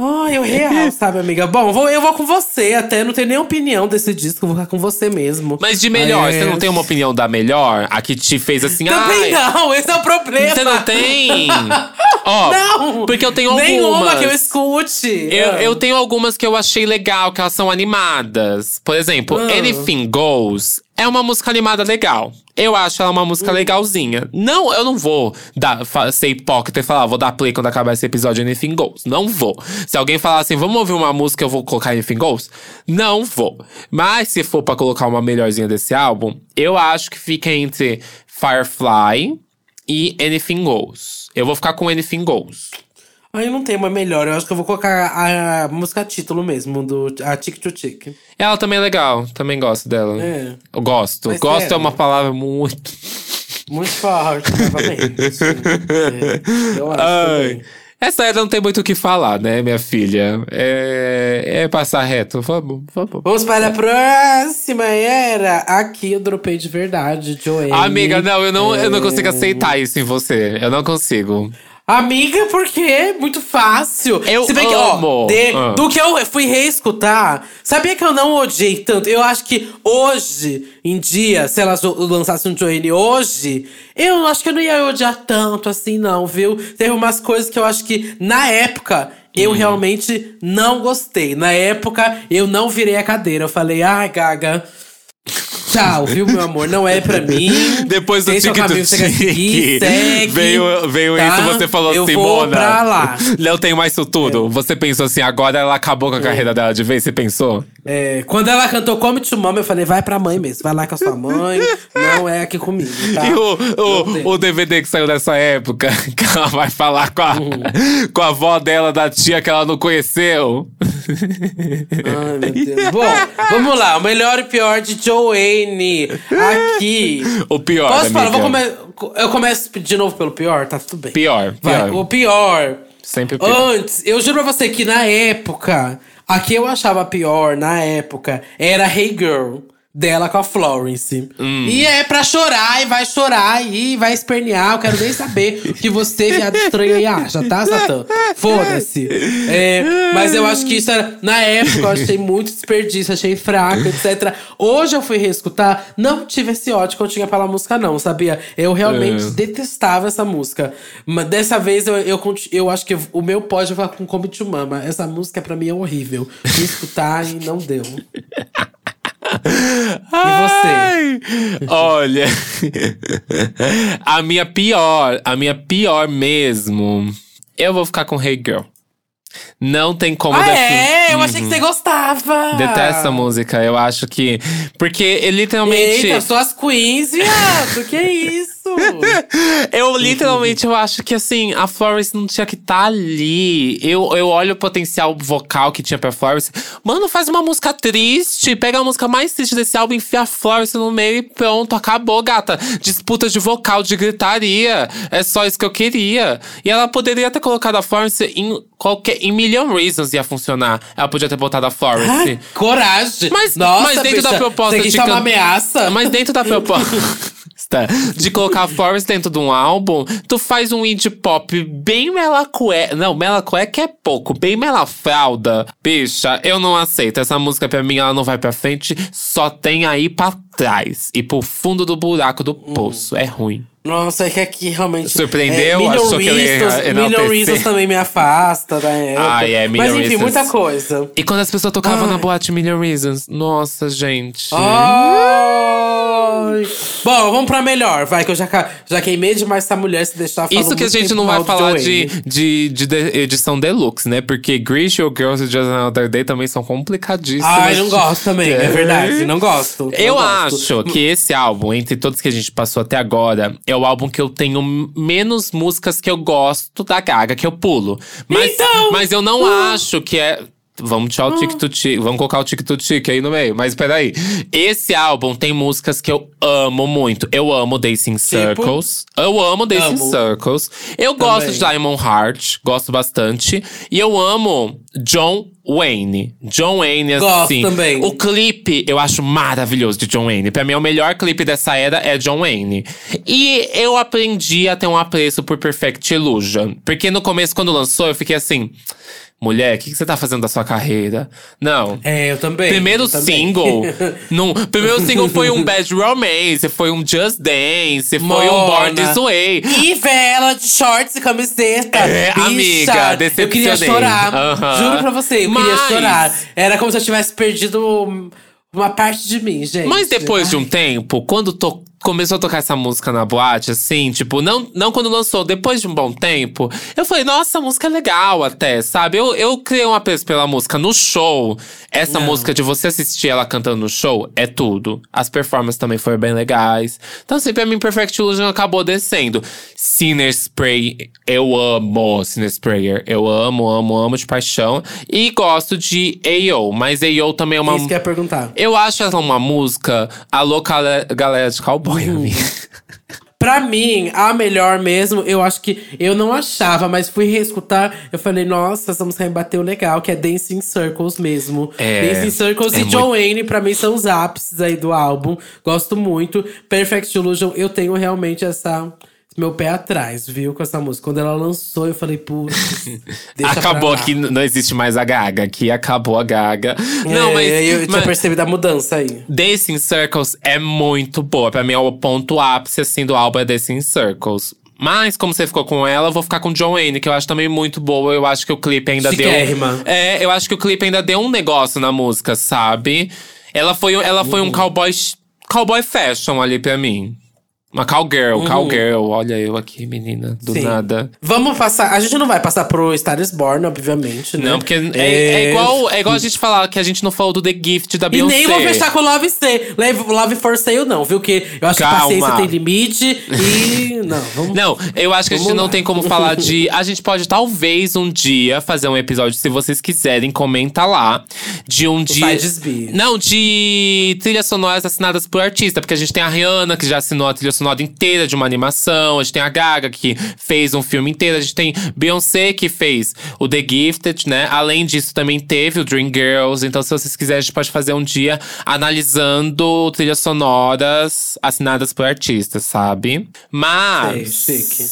Ai, eu real, <laughs> sabe, amiga? Bom, vou, eu vou com você, até não tenho nem opinião desse disco, vou ficar com você mesmo. Mas de melhor, você é. não tem uma opinião da melhor? A que te fez assim, Também ai, não, esse é o problema. Você não tem? <laughs> Ó, Não! porque eu tenho algumas. Nenhuma que eu escute. Eu, Ah. eu tenho algumas que eu achei legal, que elas são animadas. Por exemplo, Ah. Anything Goes é uma música animada legal. Eu acho ela uma música legalzinha. Não, eu não vou dar, ser hipócrita e falar, "Ah, vou dar play quando acabar esse episódio Anything Goes. Não vou. Se alguém falar assim, vamos ouvir uma música, eu vou colocar Anything Goes? Não vou. Mas se for pra colocar uma melhorzinha desse álbum, eu acho que fica entre Firefly e Anything Goes. Eu vou ficar com Anything Goes. Eu não tenho uma melhor. Eu acho que eu vou colocar a, a música título mesmo, do a Tic to Tic. Ela também é legal, também gosto dela. É. Eu gosto. Mas gosto sério? é uma palavra muito. <laughs> Muito forte, novamente. <laughs> É, eu acho Ai. Essa era não tem muito o que falar, né, minha filha? É, é passar reto. Vamos, vamos. Vamos para a próxima era. Aqui eu dropei de verdade, Joey. Amiga, não, eu não, eu não É. consigo aceitar isso em você. Eu não consigo. Amiga, por quê? Muito fácil. Eu Se bem que, amo. ó, de- Ah. do que eu fui reescutar, sabia que eu não odiei tanto? Eu acho que hoje em dia, se ela jo- lançasse um Joanne hoje, eu acho que eu não ia odiar tanto assim, não, viu? Teve umas coisas que eu acho que, na época, eu realmente não gostei. Na época, eu não virei a cadeira. Eu falei, ai, Gaga. Tchau, viu, meu amor? Não é pra <laughs> mim. Depois do é o tic caminho que você quer seguir, segue, veio, veio tá? isso, você falou, eu Simona. Vou pra lá. Não tem mais futuro. Você pensou assim, agora ela acabou com a carreira dela de vez, você pensou? É, quando ela cantou Come to Mama, eu falei, vai pra mãe mesmo. Vai lá com a sua mãe. não é aqui comigo, tá? E o, tem. o, o DVD que saiu nessa época, <laughs> que ela vai falar com a, Uhum. com a avó dela, da tia que ela não conheceu. Ai, meu Deus. Bom, vamos lá. O melhor e pior de Joanne. Aqui. O pior, Posso falar? amiga. Vou come... Eu começo de novo pelo pior? Tá tudo bem. Pior, Vai, pior. o pior. Sempre o pior. Antes, eu juro pra você que na época, a que eu achava pior na época era Hey Girl. Dela com a Florence. Hum. E é pra chorar, e vai chorar, e vai espernear. Eu quero nem saber o que você, viado estranho, aí acha, tá, Satã? Foda-se. É, mas eu acho que isso era. Na época, eu achei muito desperdício, achei fraco, etc. Hoje eu fui reescutar, não tive esse ódio que eu tinha pela música, não, sabia? Eu realmente É. detestava essa música. Mas dessa vez eu, eu, eu acho que o meu pódio vai com Come to Mama. Essa música pra mim é horrível. Fui escutar e não deu. Ai, Olha, a minha pior, a minha pior mesmo, eu vou ficar com Hey Girl. Não tem como Ah, é? Eu achei que você gostava. Detesto essa música, eu acho que. Porque ele literalmente. Eita, suas queens, viado. que isso? <laughs> Eu literalmente eu acho que assim, a Florence não tinha que estar ali. Eu, eu olho o potencial vocal que tinha pra Florence. Mano, faz uma música triste. Pega a música mais triste desse álbum, enfia a Florence no meio e pronto, acabou, gata. Disputa de vocal, de gritaria. É só isso que eu queria. E ela poderia ter colocado a Florence em qualquer. Em Million Reasons ia funcionar. Ela podia ter botado a Florence. Ah, coragem. Mas- Nossa, mas dentro da bicha, proposta Isso de tá uma can- ameaça. Mas dentro da <laughs> proposta de colocar Florence dentro de um álbum, tu faz um indie pop bem melacué. Não, melacué que é pouco, bem melafralda. Bicha, eu não aceito. Essa música pra mim, ela não vai pra frente, só tem aí pra trás. E pro fundo do buraco do poço. É ruim. Nossa, é que aqui realmente. Surpreendeu? É, Million Achou que? Million Reasons também me afasta da época. Ai, é, Million Mas enfim, Reasons. muita coisa. E quando as pessoas tocavam Ai. na boate Million Reasons, nossa, gente. Ah. Ai. Bom, vamos pra melhor. Vai, que eu já, ca- já queimei demais essa mulher se deixar falando Isso que a gente não vai falar de, de, de de- edição deluxe, né? Porque Grease, Your Girls e Just Another Day também são complicadíssimos. Ai, não gosto também, é verdade. <laughs> Não gosto. não Eu gosto. acho que esse álbum, entre todos que a gente passou até agora, é o álbum que eu tenho menos músicas que eu gosto da Gaga, que eu pulo. Mas, Então! mas eu não acho que é. Vamos tirar o tic vamos colocar o tic aí no meio. Mas peraí. Esse álbum tem músicas que eu amo muito. Eu amo Dancing Circles. Eu amo Dancing Amo. Circles. Eu gosto de Diamond Heart, gosto bastante. E eu amo John Wayne. John Wayne, Gosto assim. também. O clipe eu acho maravilhoso de John Wayne. Pra mim, o melhor clipe dessa era é John Wayne. E eu aprendi a ter um apreço por Perfect Illusion. Porque no começo, quando lançou, eu fiquei assim. Mulher, o que, que você tá fazendo da sua carreira? Não. É, eu também. Primeiro eu também. single. <laughs> num, primeiro single foi um Bad Romance, foi um Just Dance, foi um Born Mona. This Way. E vela de shorts e camiseta. É, Bicha, amiga, Eu queria decepcionei. chorar. Juro pra você, eu queria Mas- chorar. Era como se eu tivesse perdido uma parte de mim, gente. Mas depois de um tempo, quando to- começou a tocar essa música na boate, assim, tipo, não, não quando lançou, depois de um bom tempo, eu falei, nossa, essa música é legal até, sabe? Eu, eu criei um apreço pela música no show. Essa Não. música de você assistir ela cantando no show é tudo. As performances também foram bem legais. Então, assim, pra mim, Perfect Illusion acabou descendo. Sinner Spray, eu amo Sinner Sprayer. Eu amo, amo, amo de paixão. E gosto de A.O., mas A.O. também é uma. Isso que eu ia perguntar. Eu acho ela uma música alô gale- galera de cowboy, Amiga. <laughs> Pra mim, a melhor mesmo, eu acho que eu não achava, mas fui reescutar. Eu falei, nossa, essa música bateu legal, que é Dancing Circles mesmo. É, Dancing Circles é e muito- John Wayne, pra mim, são os ápices aí do álbum. Gosto muito. Perfect Illusion, eu tenho realmente essa. Meu pé atrás, viu, com essa música. Quando ela lançou, eu falei, putz. <laughs> acabou aqui, não existe mais a Gaga. Aqui acabou a Gaga. não, É, mas. Eu tinha mas percebido a mudança aí. Dancing Circles é muito boa. Pra mim, é o ponto ápice, assim, do álbum é Dancing Circles. Mas, como você ficou com ela, eu vou ficar com John Wayne, que eu acho também muito boa. Eu acho que o clipe ainda deu. Chiquérrima. É, eu acho que o clipe ainda deu um negócio na música, sabe? Ela foi, ela foi Uhum. um cowboy, cowboy fashion ali pra mim. Uma cowgirl, cowgirl. Olha eu aqui, menina, do Uhum. Sim. nada. Vamos passar. A gente não vai passar pro Star is Born, obviamente, né? Não, porque é, é igual, é igual a gente falar que a gente não falou do The Gift da E Beyoncé. nem vou fechar com Love Stay. Love, for Sale, não, viu? Que eu acho Calma. que paciência tem limite. E. <laughs> Não, vamos. Não, eu acho que a gente não tem como falar de. A gente pode talvez um dia fazer um episódio, se vocês quiserem, comenta lá. De um dia. Sides B. Não, de trilhas sonoras assinadas por artista. Porque a gente tem a Rihanna, que já assinou a trilha sonora inteira de uma animação. A gente tem a Gaga, que fez um filme inteiro. A gente tem Beyoncé, que fez o The Gifted, né? Além disso, também teve o Dream Girls. Então, se vocês quiserem, a gente pode fazer um dia analisando trilhas sonoras assinadas por artistas, sabe? Mas. Sei, chique.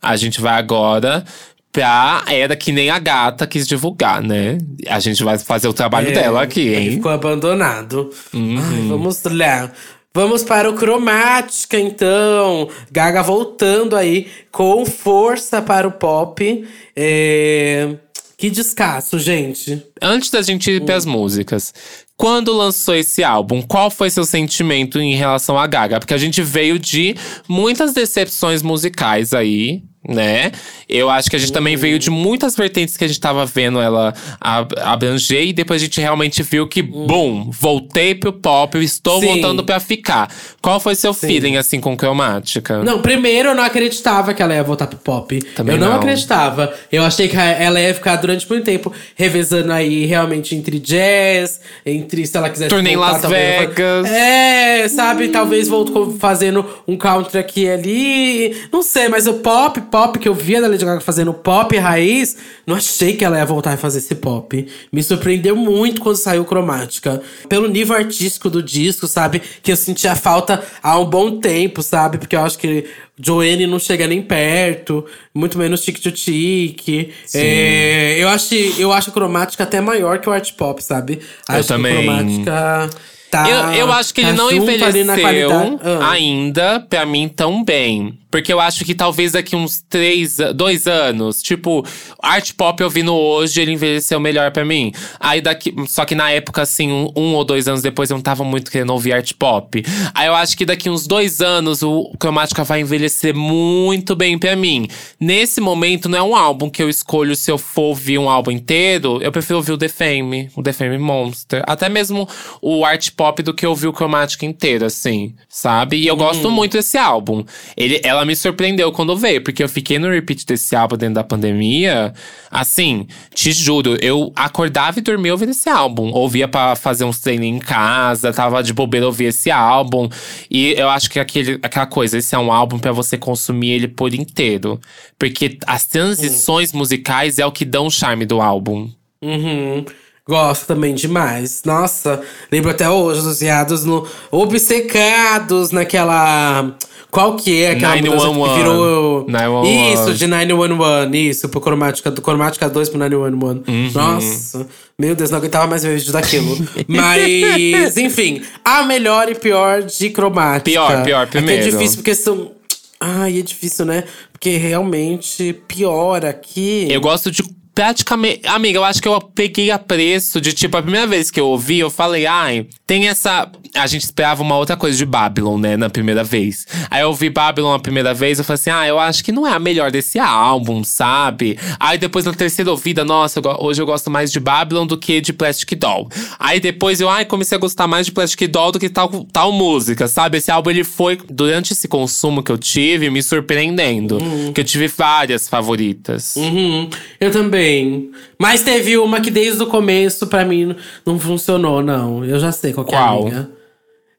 A gente vai agora pra Era Que Nem a Gata quis divulgar, né? A gente vai fazer o trabalho É, dela aqui, hein? Uhum. Ficou abandonado. Ai, vamos lá. Vamos para o Cromática, então. Gaga voltando aí com força para o pop. É... Que descasso, gente. Antes da gente ir pras músicas. Quando lançou esse álbum, qual foi seu sentimento em relação à Gaga? Porque a gente veio de muitas decepções musicais aí, né? Eu acho que a gente também veio de muitas vertentes que a gente tava vendo ela ab- abranger. E depois a gente realmente viu que, bum, voltei pro pop, eu estou Sim. voltando pra ficar. Qual foi seu feeling, assim, com Cromática? Não, primeiro eu não acreditava que ela ia voltar pro pop. Também eu não, não. acreditava. Eu achei que ela ia ficar durante muito tempo revezando aí realmente entre jazz, entre se ela quisesse Turnê em Las Vegas. É, sabe, talvez voltou fazendo um country aqui e ali. Não sei, mas o pop, pop que eu via da Lady Gaga fazendo pop raiz, não achei que ela ia voltar a fazer esse pop. Me surpreendeu muito quando saiu Cromática. Pelo nível artístico do disco, sabe? Que eu sentia falta há um bom tempo, sabe? Porque eu acho que Joanne não chega nem perto, muito menos Tic to Tic. É, eu, acho, eu acho Cromática até maior que o Art Pop, sabe? Acho também. que Cromática. Tá, eu, eu acho que tá ele não envelheceu. Ah. ainda, pra mim, tão bem. Porque eu acho que talvez daqui uns três, dois anos, tipo, art pop ouvindo hoje, ele envelheceu melhor para mim. Aí daqui. Só que na época, assim, um, um, ou dois anos depois, eu não tava muito querendo ouvir art pop. Aí eu acho que daqui uns dois anos o Cromática vai envelhecer muito bem para mim. Nesse momento, não é um álbum que eu escolho se eu for ouvir um álbum inteiro. Eu prefiro ouvir o The Fame, o The Fame Monster. Até mesmo o art pop do que ouvir o Cromática inteiro, assim, sabe? E eu hum. gosto muito desse álbum. Ele, ela me surpreendeu quando veio, porque eu fiquei no repeat desse álbum dentro da pandemia. Assim, te juro, eu acordava e dormia ouvindo esse álbum. Ouvia para fazer uns treinos em casa, tava de bobeira ouvir esse álbum. E eu acho que aquele, aquela coisa, esse é um álbum para você consumir ele por inteiro. Porque as transições hum. musicais é o que dão o charme do álbum. Uhum. Gosto também demais. Nossa, lembro até hoje dos viados no obcecados naquela qual que é aquela 911. que virou 911. Isso, de 911, isso, pro cromática do cromática 2 pro 911. Uhum. Nossa, meu Deus, não aguentava mais ver vídeo daquilo. <laughs> Mas, enfim, a melhor e pior de cromática. Pior, pior, primeiro. É, é difícil porque são Ai, é difícil, né? Porque realmente pior aqui. Eu gosto de praticamente. Amiga, eu acho que eu peguei a preço de tipo, a primeira vez que eu ouvi, eu falei, ai, tem essa. A gente esperava uma outra coisa de Babylon, né, na primeira vez. Aí eu ouvi Babylon a primeira vez, eu falei assim, ah, eu acho que não é a melhor desse álbum, sabe? Aí depois na terceira ouvida, nossa, hoje eu gosto mais de Babylon do que de Plastic Doll. Aí depois eu, ai, comecei a gostar mais de Plastic Doll do que tal, tal música, sabe? Esse álbum ele foi, durante esse consumo que eu tive, me surpreendendo. Uhum. Que eu tive várias favoritas. Uhum. Eu também. Mas teve uma que desde o começo, pra mim, não funcionou, não. Eu já sei qual, qual? é a minha.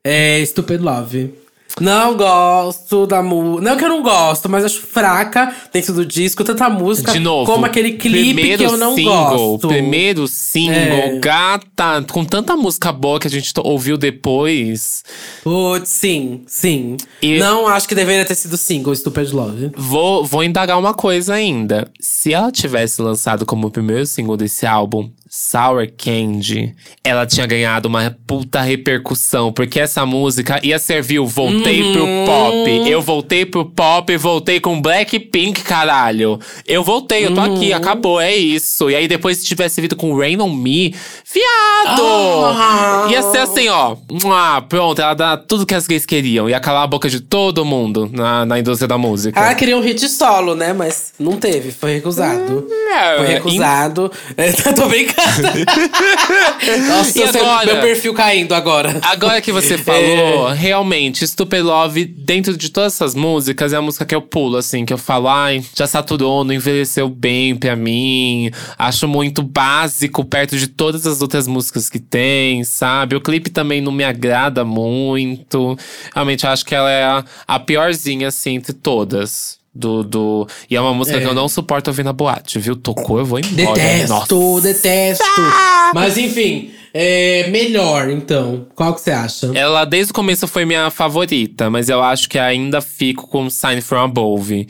É Stupid Love. Não gosto da música. Não que eu não gosto, mas acho fraca dentro do disco, tanta música De novo, como aquele clipe que eu não single, gosto. Primeiro single, é. gata, com tanta música boa que a gente ouviu depois. Putz, sim, sim. E não acho que deveria ter sido single, Stupid Love. Vou, vou indagar uma coisa ainda. Se ela tivesse lançado como primeiro single desse álbum, Sour Candy, ela tinha ganhado uma puta repercussão, porque essa música ia servir o voltei uhum. pro pop. Eu voltei pro pop, voltei com Blackpink, caralho. Eu voltei, eu tô uhum. aqui, acabou, é isso. E aí depois se tivesse vindo com Rain on Me, viado! Uhum. Ia ser assim, ó. Ah, pronto, ela dá tudo que as gays queriam. Ia calar a boca de todo mundo na, na indústria da música. Ah, queria um hit solo, né? Mas não teve, foi recusado. É, foi recusado. In... <laughs> tô brincando. Nossa, e agora, meu perfil caindo agora. Agora que você falou, <laughs> é. realmente, Stupid Love, dentro de todas essas músicas, é a música que eu pulo, assim, que eu falo, ai, já saturou, não envelheceu bem pra mim. Acho muito básico perto de todas as outras músicas que tem, sabe? O clipe também não me agrada muito. Realmente, acho que ela é a, a piorzinha, assim, entre todas. Do, do... E é uma música é. que eu não suporto ouvir na boate, viu? Tocou, eu vou embora. Detesto, Nossa. detesto. Ah! Mas enfim, é melhor, então. Qual que você acha? Ela desde o começo foi minha favorita, mas eu acho que ainda fico com Sign From Above.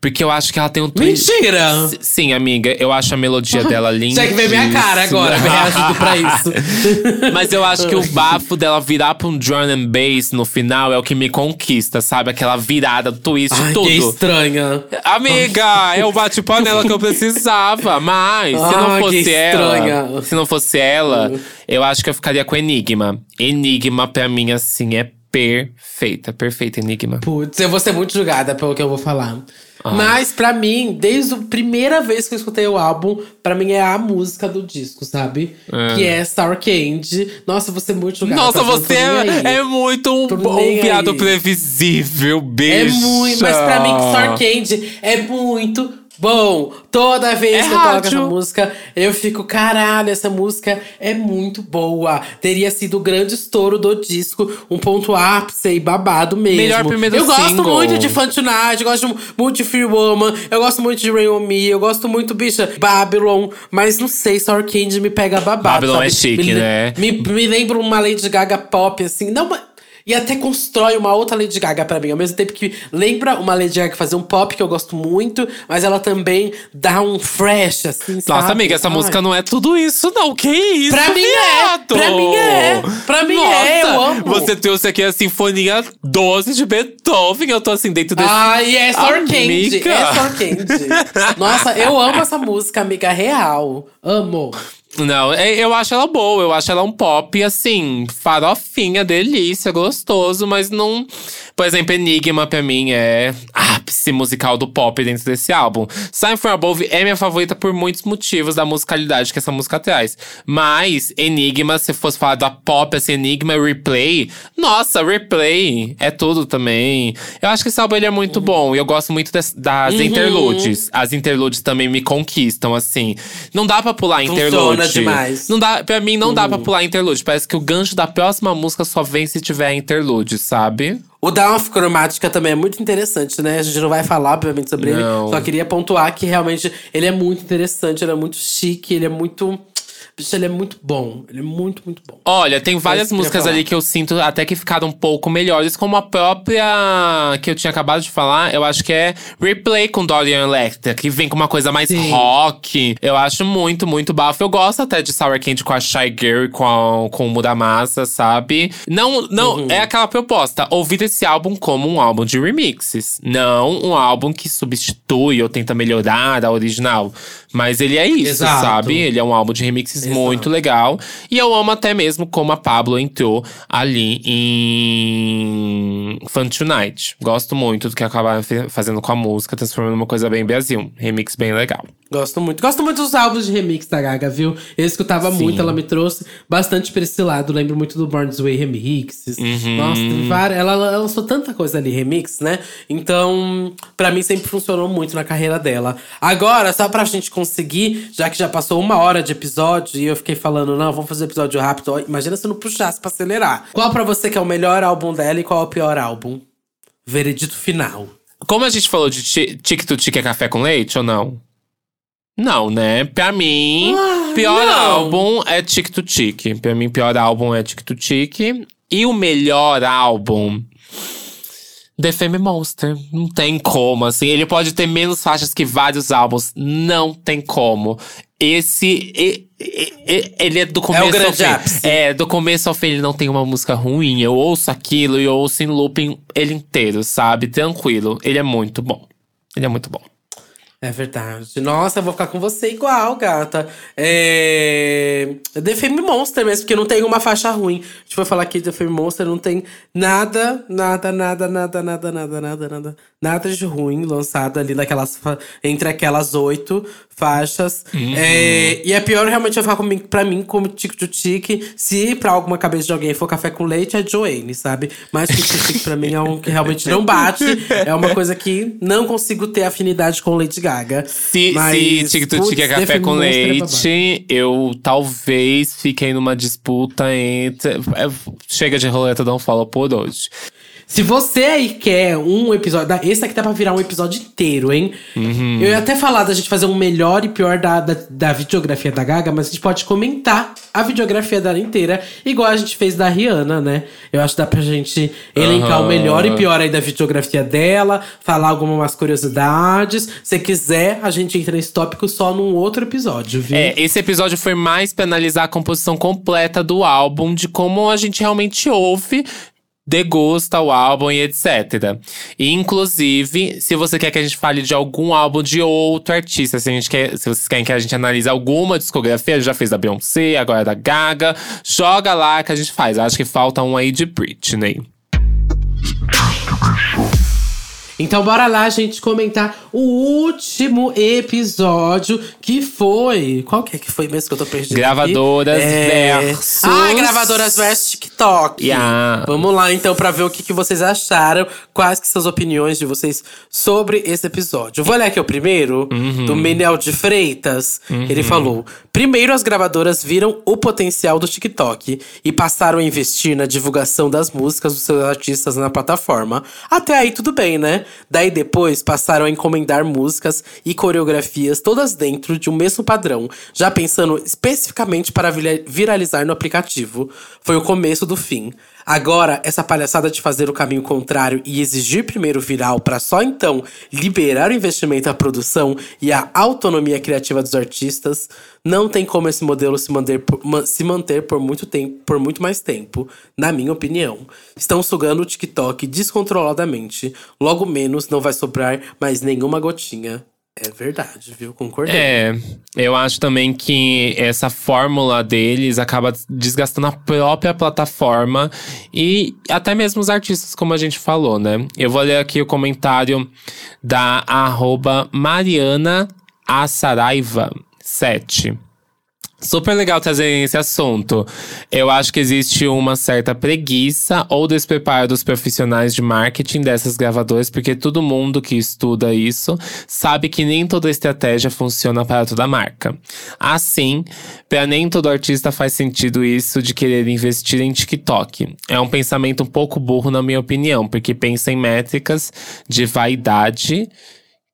Porque eu acho que ela tem um Mentira! Sim, amiga, eu acho a melodia dela linda. Tinha que ver minha cara agora, <laughs> reagindo pra isso. <laughs> Mas eu acho que o bafo dela virar pra um drum and bass no final é o que me conquista, sabe? Aquela virada, twist, Ai, tudo. Que estranha. Amiga, <laughs> é o bate-panela que eu precisava. Mas, se não fosse ela. Se não fosse ela, eu acho que eu ficaria com Enigma. Enigma, pra mim, assim, é perfeita, perfeita Enigma. Putz, eu vou ser muito julgada pelo que eu vou falar. Ah. Mas para mim, desde a primeira vez que eu escutei o álbum, para mim é a música do disco, sabe? É. Que é Star Candy. Nossa, você é muito julgada. Nossa, você é, é, muito um, um piado previsível, beijo. É muito, mas pra mim Star Candy é muito Bom, toda vez é que eu toco essa música, eu fico, caralho, essa música é muito boa. Teria sido o grande estouro do disco, um ponto ápice e babado mesmo. Melhor primeiro Eu single. gosto muito de Tonight, eu gosto muito de Free Woman, eu gosto muito de Rain On Me, eu gosto muito, bicha, Babylon, mas não sei, Sour Candy me pega babado. Babylon sabe? é chique, me, né? Me, me lembra uma Lady Gaga pop, assim. Não, mas e até constrói uma outra Lady Gaga para mim. Ao mesmo tempo que lembra uma Lady Gaga fazia um pop que eu gosto muito, mas ela também dá um fresh, assim, Nossa, sabe? amiga, essa Ai. música não é tudo isso, não. Que isso? Pra mim é, viado? pra mim é, pra mim é, eu Nossa, amo. Você trouxe aqui a Sinfonia 12 de Beethoven. Eu tô assim, dentro desse. Ai, é Candy. Amiga. É Sor Candy. Nossa, eu amo essa música, amiga real. Amo. Não, é- eu acho ela boa, eu acho ela um pop, assim, farofinha, delícia, gostoso, mas não. Por exemplo, Enigma pra mim é ápice musical do pop dentro desse álbum. Sign from Above é minha favorita por muitos motivos da musicalidade que essa música traz. Mas Enigma, se fosse falar da pop, assim, Enigma Replay, nossa, Replay é tudo também. Eu acho que esse álbum ele é muito bom e eu gosto muito das, das Uhum. interludes. As interludes também me conquistam, assim. Não dá pra pular Funciona demais. Não dá, pra mim, não dá Uhum. pra pular interlude. Parece que o gancho da próxima música só vem se tiver interlude, sabe? O Down of Chromatica também é muito interessante, né? A gente não vai falar, obviamente, sobre Não. ele. Só queria pontuar que realmente ele é muito interessante, ele é muito chique, ele é muito. Bicho, ele é muito bom. Ele é muito, muito bom. Olha, tem várias eu ia músicas ali que eu sinto até que ficaram um pouco melhores, como a própria que eu tinha acabado de falar, eu acho que é Replay com Dorian Electra, que vem com uma coisa mais Sim. rock. Eu acho muito, muito bafo. Eu gosto até de Sour Candy com a Shy Girl e com, a, com o Muramasa, sabe? Não, não, Uhum. é aquela proposta. Ouvir esse álbum como um álbum de remixes. Não um álbum que substitui ou tenta melhorar a original. Mas ele é isso, Exato. sabe? Ele é um álbum de remixes Exato. muito legal. E eu amo até mesmo como a Pablo entrou ali em Fun Tonight. Gosto muito do que acabaram fazendo com a música, transformando uma coisa bem Brasil. Remix bem legal. Gosto muito. Gosto muito dos álbuns de remix da Gaga, viu? Eu escutava Sim. muito, ela me trouxe bastante pra esse lado. Lembro muito do Born This Way remixes. Uhum. Nossa, tem várias. Ela, ela lançou tanta coisa ali, remix, né? Então, pra mim sempre funcionou muito na carreira dela. Agora, só pra gente conseguir, já que já passou uma hora de episódio e eu fiquei falando, não, vamos fazer episódio rápido. Imagina se eu não puxasse pra acelerar. Qual pra você que é o melhor álbum dela e qual é o pior álbum? Veredito final. Como a gente falou de ti- Tic to Tic é café com leite ou não? Não, né? Pra mim, Ah, pior não. álbum é Tic to Tic. Pra mim, pior álbum é Tic to Tic. E o melhor álbum. The Fame Monster. Não tem como, assim. Ele pode ter menos faixas que vários álbuns. Não tem como. Esse. e- e- Ele é do começo ao grande fim. ápice. É, do começo ao fim ele não tem uma música ruim. Eu ouço aquilo e eu ouço em looping ele inteiro, sabe? Tranquilo. Ele é muito bom. Ele é muito bom. É verdade. Nossa, eu vou ficar com você igual, gata. É. The Fame Monster mesmo, porque não tem uma faixa ruim. A gente foi falar aqui de The Fame Monster, não tem nada, nada, nada, nada, nada, nada, nada, nada. Nada de ruim lançado ali naquelas. Entre aquelas oito faixas. É, e a pior realmente vai ficar comigo, pra mim, como Tico to Tique. Se pra alguma cabeça de alguém for café com leite, é Joanne, sabe? Mas Tico to Tique pra mim é um que realmente não bate. <laughs> É uma coisa que não consigo ter afinidade com Lady Gaga. Se, Mas, se Tic Tic é café com leite, eu talvez fiquei numa disputa entre. é, Chega de roleta, não fala por hoje. Se você aí quer um episódio. Esse aqui dá pra virar um episódio inteiro, hein? Uhum. Eu ia até falar da gente fazer um melhor e pior da, da, da videografia da Gaga, mas a gente pode comentar a videografia dela inteira, igual a gente fez da Rihanna, né? Eu acho que dá pra gente elencar o Aham. melhor e pior aí da videografia dela, falar algumas curiosidades. Se quiser, a gente entra nesse tópico só num outro episódio, viu? É, esse episódio foi mais pra analisar a composição completa do álbum, de como a gente realmente ouve. Degusta o álbum e etc. E, inclusive, se você quer que a gente fale de algum álbum de outro artista, se, a gente quer, se vocês querem que a gente analise alguma discografia, já fez da Beyoncé, agora da Gaga, joga lá que a gente faz. Acho que falta um aí de Britney. Então bora lá, gente, comentar o último episódio que foi. Qual que é que foi mesmo que eu tô perdido? aqui? Gravadoras é... versus- Ah, gravadoras versus TikTok. Yeah. Vamos lá então pra ver o que, que vocês acharam, quais que são as opiniões de vocês sobre esse episódio. Vou ler aqui o primeiro, Uhum. do Menel de Freitas. Ele falou: Primeiro, as gravadoras viram o potencial do TikTok e passaram a investir na divulgação das músicas dos seus artistas na plataforma. Até aí tudo bem, né? Daí depois passaram a encomendar músicas e coreografias todas dentro de um mesmo padrão, já pensando especificamente para vira- viralizar no aplicativo. Foi o começo do fim. Agora, essa palhaçada de fazer o caminho contrário e exigir primeiro viral para só então liberar o investimento à produção e a autonomia criativa dos artistas, não tem como esse modelo se manter por, se manter por muito tempo, por muito mais tempo, na minha opinião. Estão sugando o TikTok descontroladamente. Logo menos não vai sobrar mais nenhuma gotinha é verdade, viu? Concordei. É, eu acho também que essa fórmula deles acaba desgastando a própria plataforma e até mesmo os artistas, como a gente falou, né? Eu vou ler aqui o comentário da arroba Mariana Assaraiva 7. Super legal trazer esse assunto. Eu acho que existe uma certa preguiça ou despreparo dos profissionais de marketing dessas gravadoras, porque todo mundo que estuda isso sabe que nem toda estratégia funciona para toda marca. Assim, para nem todo artista faz sentido isso de querer investir em TikTok. É um pensamento um pouco burro, na minha opinião, porque pensa em métricas de vaidade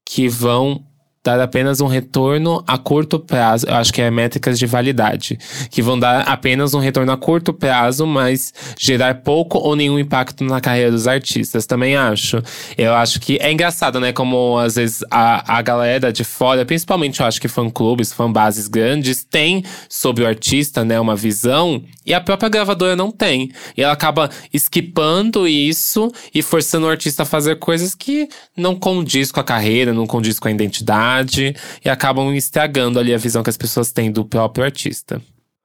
que vão dar apenas um retorno a curto prazo. Eu acho que é métricas de validade, que vão dar apenas um retorno a curto prazo, mas gerar pouco ou nenhum impacto na carreira dos artistas. Também acho. Eu acho que é engraçado, né? Como às vezes a, a galera de fora, principalmente eu acho que fã-clubes, fã-bases grandes, tem sobre o artista, né, uma visão, e a própria gravadora não tem. E ela acaba esquipando isso e forçando o artista a fazer coisas que não condiz com a carreira, não condiz com a identidade e acabam estragando ali a visão que as pessoas têm do próprio artista.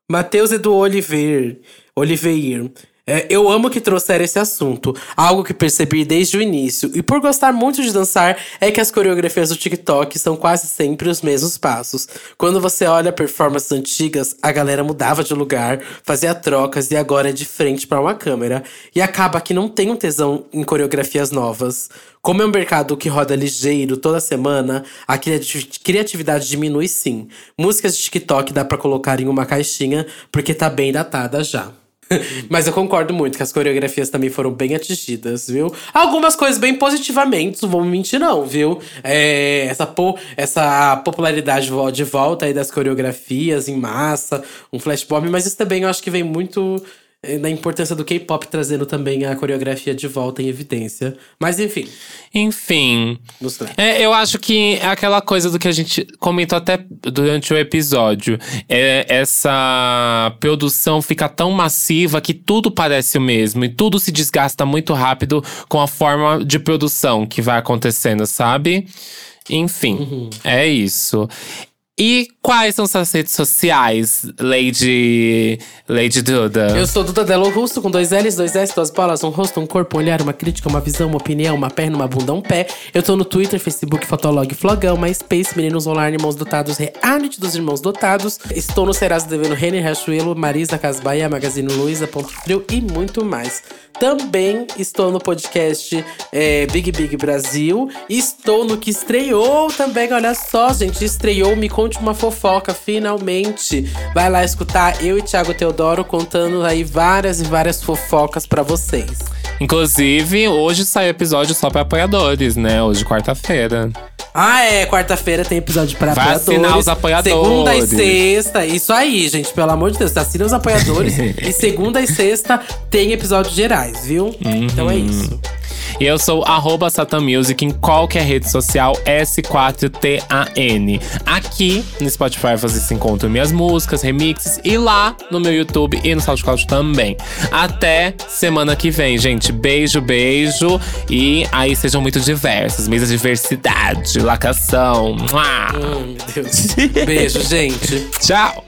Matheus Edu Oliveira, Oliveira é, eu amo que trouxeram esse assunto, algo que percebi desde o início. E por gostar muito de dançar, é que as coreografias do TikTok são quase sempre os mesmos passos. Quando você olha performances antigas, a galera mudava de lugar, fazia trocas e agora é de frente para uma câmera. E acaba que não tem um tesão em coreografias novas. Como é um mercado que roda ligeiro toda semana, a criatividade diminui sim. Músicas de TikTok dá para colocar em uma caixinha porque tá bem datada já. <laughs> Mas eu concordo muito que as coreografias também foram bem atingidas, viu? Algumas coisas bem positivamente, não vou mentir, não, viu? É, essa, po essa popularidade de volta aí das coreografias em massa, um flashmob, mas isso também eu acho que vem muito da importância do K-pop trazendo também a coreografia de volta em evidência. Mas enfim. Enfim. É, eu acho que é aquela coisa do que a gente comentou até durante o episódio. É, essa produção fica tão massiva que tudo parece o mesmo. E tudo se desgasta muito rápido com a forma de produção que vai acontecendo, sabe? Enfim, uhum. é isso. E quais são suas redes sociais, Lady, Lady Duda? Eu sou Duda Delo Russo, com dois L's, dois S, duas bolas, um rosto, um corpo, um olhar, uma crítica, uma visão, uma opinião, uma perna, uma bunda, um pé. Eu tô no Twitter, Facebook, Fotolog, Flogão, MySpace, Meninos Online, Irmãos Dotados, Reality dos Irmãos Dotados. Estou no Serasa devendo Renner Rachuelo, Marisa Casbaia, Magazine Luiza, Ponto Frio e muito mais. Também estou no podcast é, Big Big Brasil. Estou no que estreou também. Olha só, gente. Estreou Me Conte Uma Fofoca, finalmente. Vai lá escutar eu e Thiago Teodoro contando aí várias e várias fofocas para vocês. Inclusive, hoje sai episódio só para apoiadores, né? Hoje, quarta-feira. Ah, é. Quarta-feira tem episódio pra Vai apoiadores. assinar os apoiadores. Segunda e sexta. Isso aí, gente. Pelo amor de Deus. Assina os apoiadores. <laughs> e segunda e sexta tem episódios gerais, viu? Uhum. Então é isso. E eu sou arroba Music em qualquer rede social, S4TAN. Aqui no Spotify você se encontra minhas músicas, remixes e lá no meu YouTube e no SoundCloud também. Até semana que vem, gente. Beijo, beijo. E aí sejam muito diversos. Mesa diversidade, lacação. Meu Deus. Beijo, gente. Tchau.